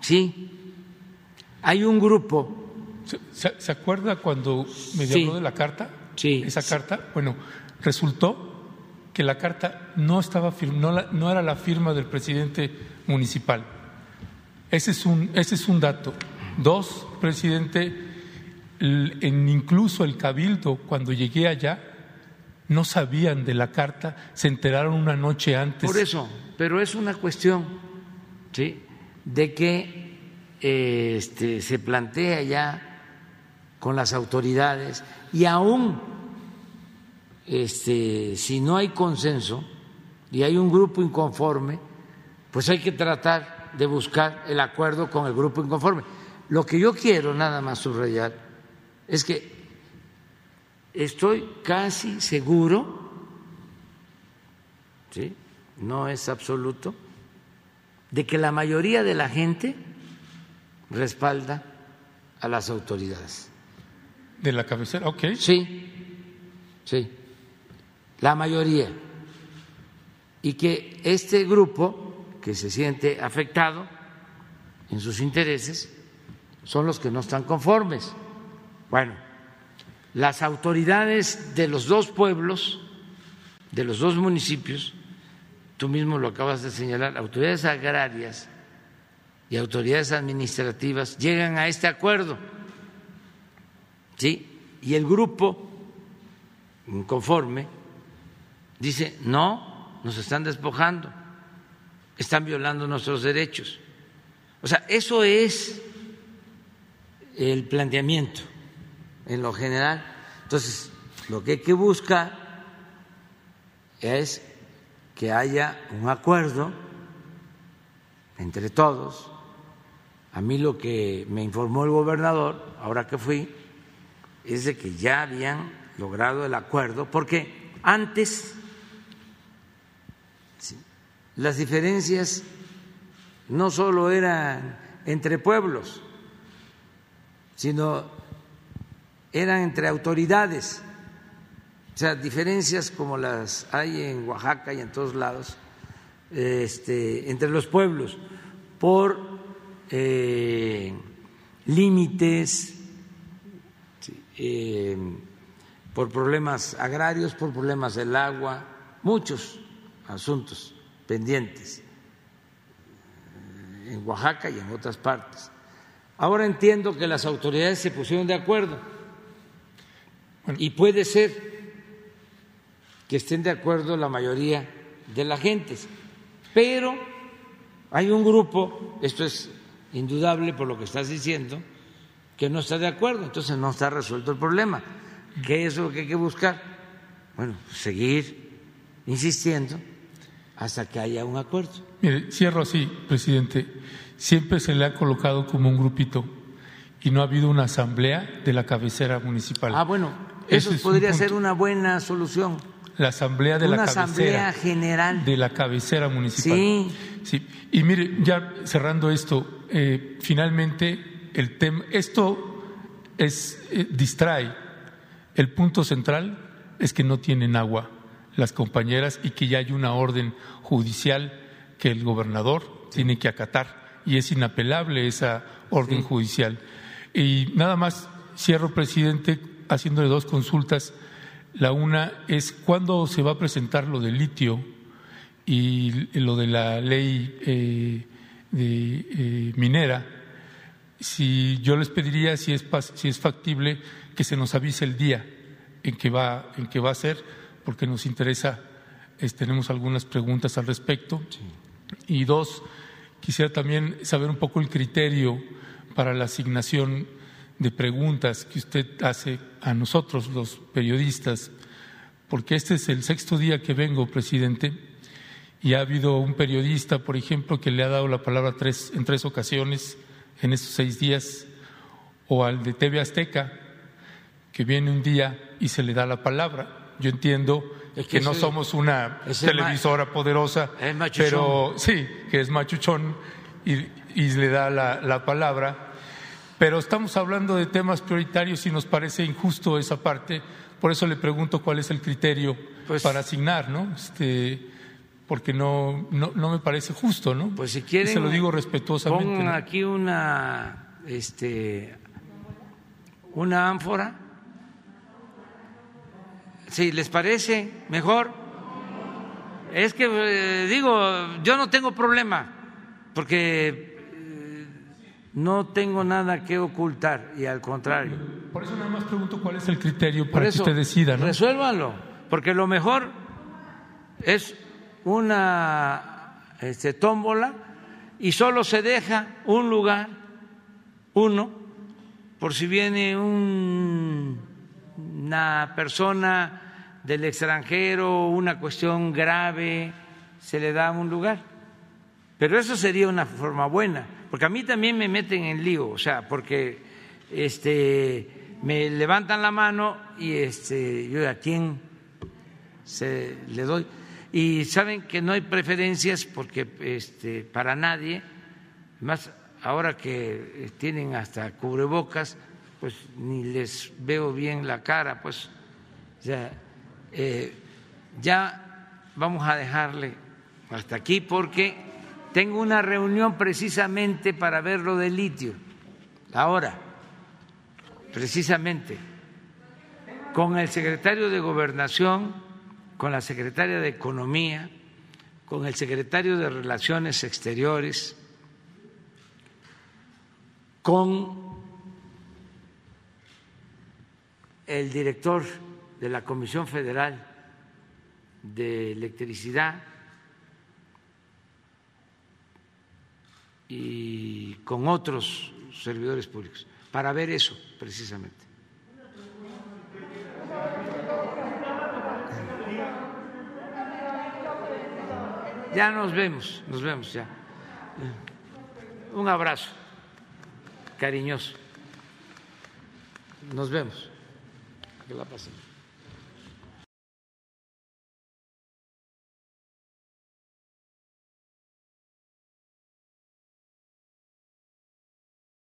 Sí, hay un grupo ¿Se, acuerda cuando me Sí. habló de la carta? Sí. Esa carta, bueno, resultó que la carta no estaba no, la- no era la firma del presidente municipal. Ese es un, ese es un dato. Dos, presidente, en incluso el cabildo, cuando llegué allá, no sabían de la carta, se enteraron una noche antes. Por eso, pero es una cuestión ¿sí? de que este, se plantea ya con las autoridades y aún este, si no hay consenso y hay un grupo inconforme, pues hay que tratar de buscar el acuerdo con el grupo inconforme. Lo que yo quiero nada más subrayar es que estoy casi seguro ¿sí? no es absoluto, de que la mayoría de la gente respalda a las autoridades. De la cabecera, ok. Sí, sí, la mayoría. Y que este grupo que se siente afectado en sus intereses son los que no están conformes. Bueno, las autoridades de los dos pueblos, de los dos municipios, tú mismo lo acabas de señalar, autoridades agrarias y autoridades administrativas llegan a este acuerdo. ¿Sí? Y el grupo inconforme dice, no, nos están despojando, están violando nuestros derechos. O sea, eso es el planteamiento en lo general. Entonces, lo que hay que buscar es que haya un acuerdo entre todos. A mí lo que me informó el gobernador, ahora que fui, es de que ya habían logrado el acuerdo, porque antes las diferencias no solo eran entre pueblos, sino eran entre autoridades. O sea, diferencias como las hay en Oaxaca y en todos lados, este, entre los pueblos, por eh, límites, eh, por problemas agrarios, por problemas del agua, muchos asuntos pendientes eh, en Oaxaca y en otras partes. Ahora entiendo que las autoridades se pusieron de acuerdo y puede ser que estén de acuerdo la mayoría de la gente. Pero hay un grupo, esto es indudable por lo que estás diciendo, que no está de acuerdo, entonces no está resuelto el problema. ¿Qué es lo que hay que buscar? Bueno, seguir insistiendo hasta que haya un acuerdo. Mire, cierro así, presidente. Siempre se le ha colocado como un grupito y no ha habido una asamblea de la cabecera municipal. Ah, bueno, eso podría ser una buena solución la asamblea de la cabecera general de la cabecera municipal. Sí. Y mire, ya cerrando esto, eh, finalmente el tema, esto es eh, distrae. El punto central es que no tienen agua las compañeras y que ya hay una orden judicial que el gobernador tiene que acatar y es inapelable esa orden judicial. Y nada más cierro, presidente, haciéndole dos consultas la una es cuándo se va a presentar lo del litio y lo de la ley eh, de, eh, minera. Si yo les pediría si es, si es factible que se nos avise el día en que va, en que va a ser, porque nos interesa, tenemos algunas preguntas al respecto. Y dos, quisiera también saber un poco el criterio para la asignación de preguntas que usted hace a nosotros, los periodistas, porque este es el sexto día que vengo, presidente, y ha habido un periodista, por ejemplo, que le ha dado la palabra tres, en tres ocasiones en estos seis días, o al de TV Azteca, que viene un día y se le da la palabra. Yo entiendo que, no somos una televisora poderosa, pero sí, que es machuchón y, le da la palabra pero estamos hablando de temas prioritarios y nos parece injusto esa parte. Por eso le pregunto cuál es el criterio pues para asignar, ¿no? Este, porque no, no, no, me parece justo, ¿no? Pues si quieren. se lo digo respetuosamente. Pongan aquí una, este, una ánfora. Si les parece mejor. Es que eh, digo, yo no tengo problema, porque no tengo nada que ocultar y al contrario. Por eso nada más pregunto cuál es el criterio para que usted decida, ¿no? Resuélvanlo, porque lo mejor es una este, tómbola y solo se deja un lugar, uno, por si viene una persona del extranjero, una cuestión grave, se le da un lugar. Pero eso sería una forma buena porque a mí también me meten en lío, o sea, porque este, me levantan la mano y este, yo a quién se le doy. Y saben que no hay preferencias porque este, para nadie, más ahora que tienen hasta cubrebocas, pues ni les veo bien la cara, pues ya, eh, ya vamos a dejarle hasta aquí porque tengo una reunión precisamente para ver lo del litio, ahora, precisamente, con el secretario de Gobernación, con la secretaria de Economía, con el secretario de Relaciones Exteriores, con el director de la Comisión Federal de Electricidad y con otros servidores públicos, para ver eso precisamente. Ya nos vemos, nos vemos ya. Un abrazo cariñoso. Nos vemos. Que la pasen.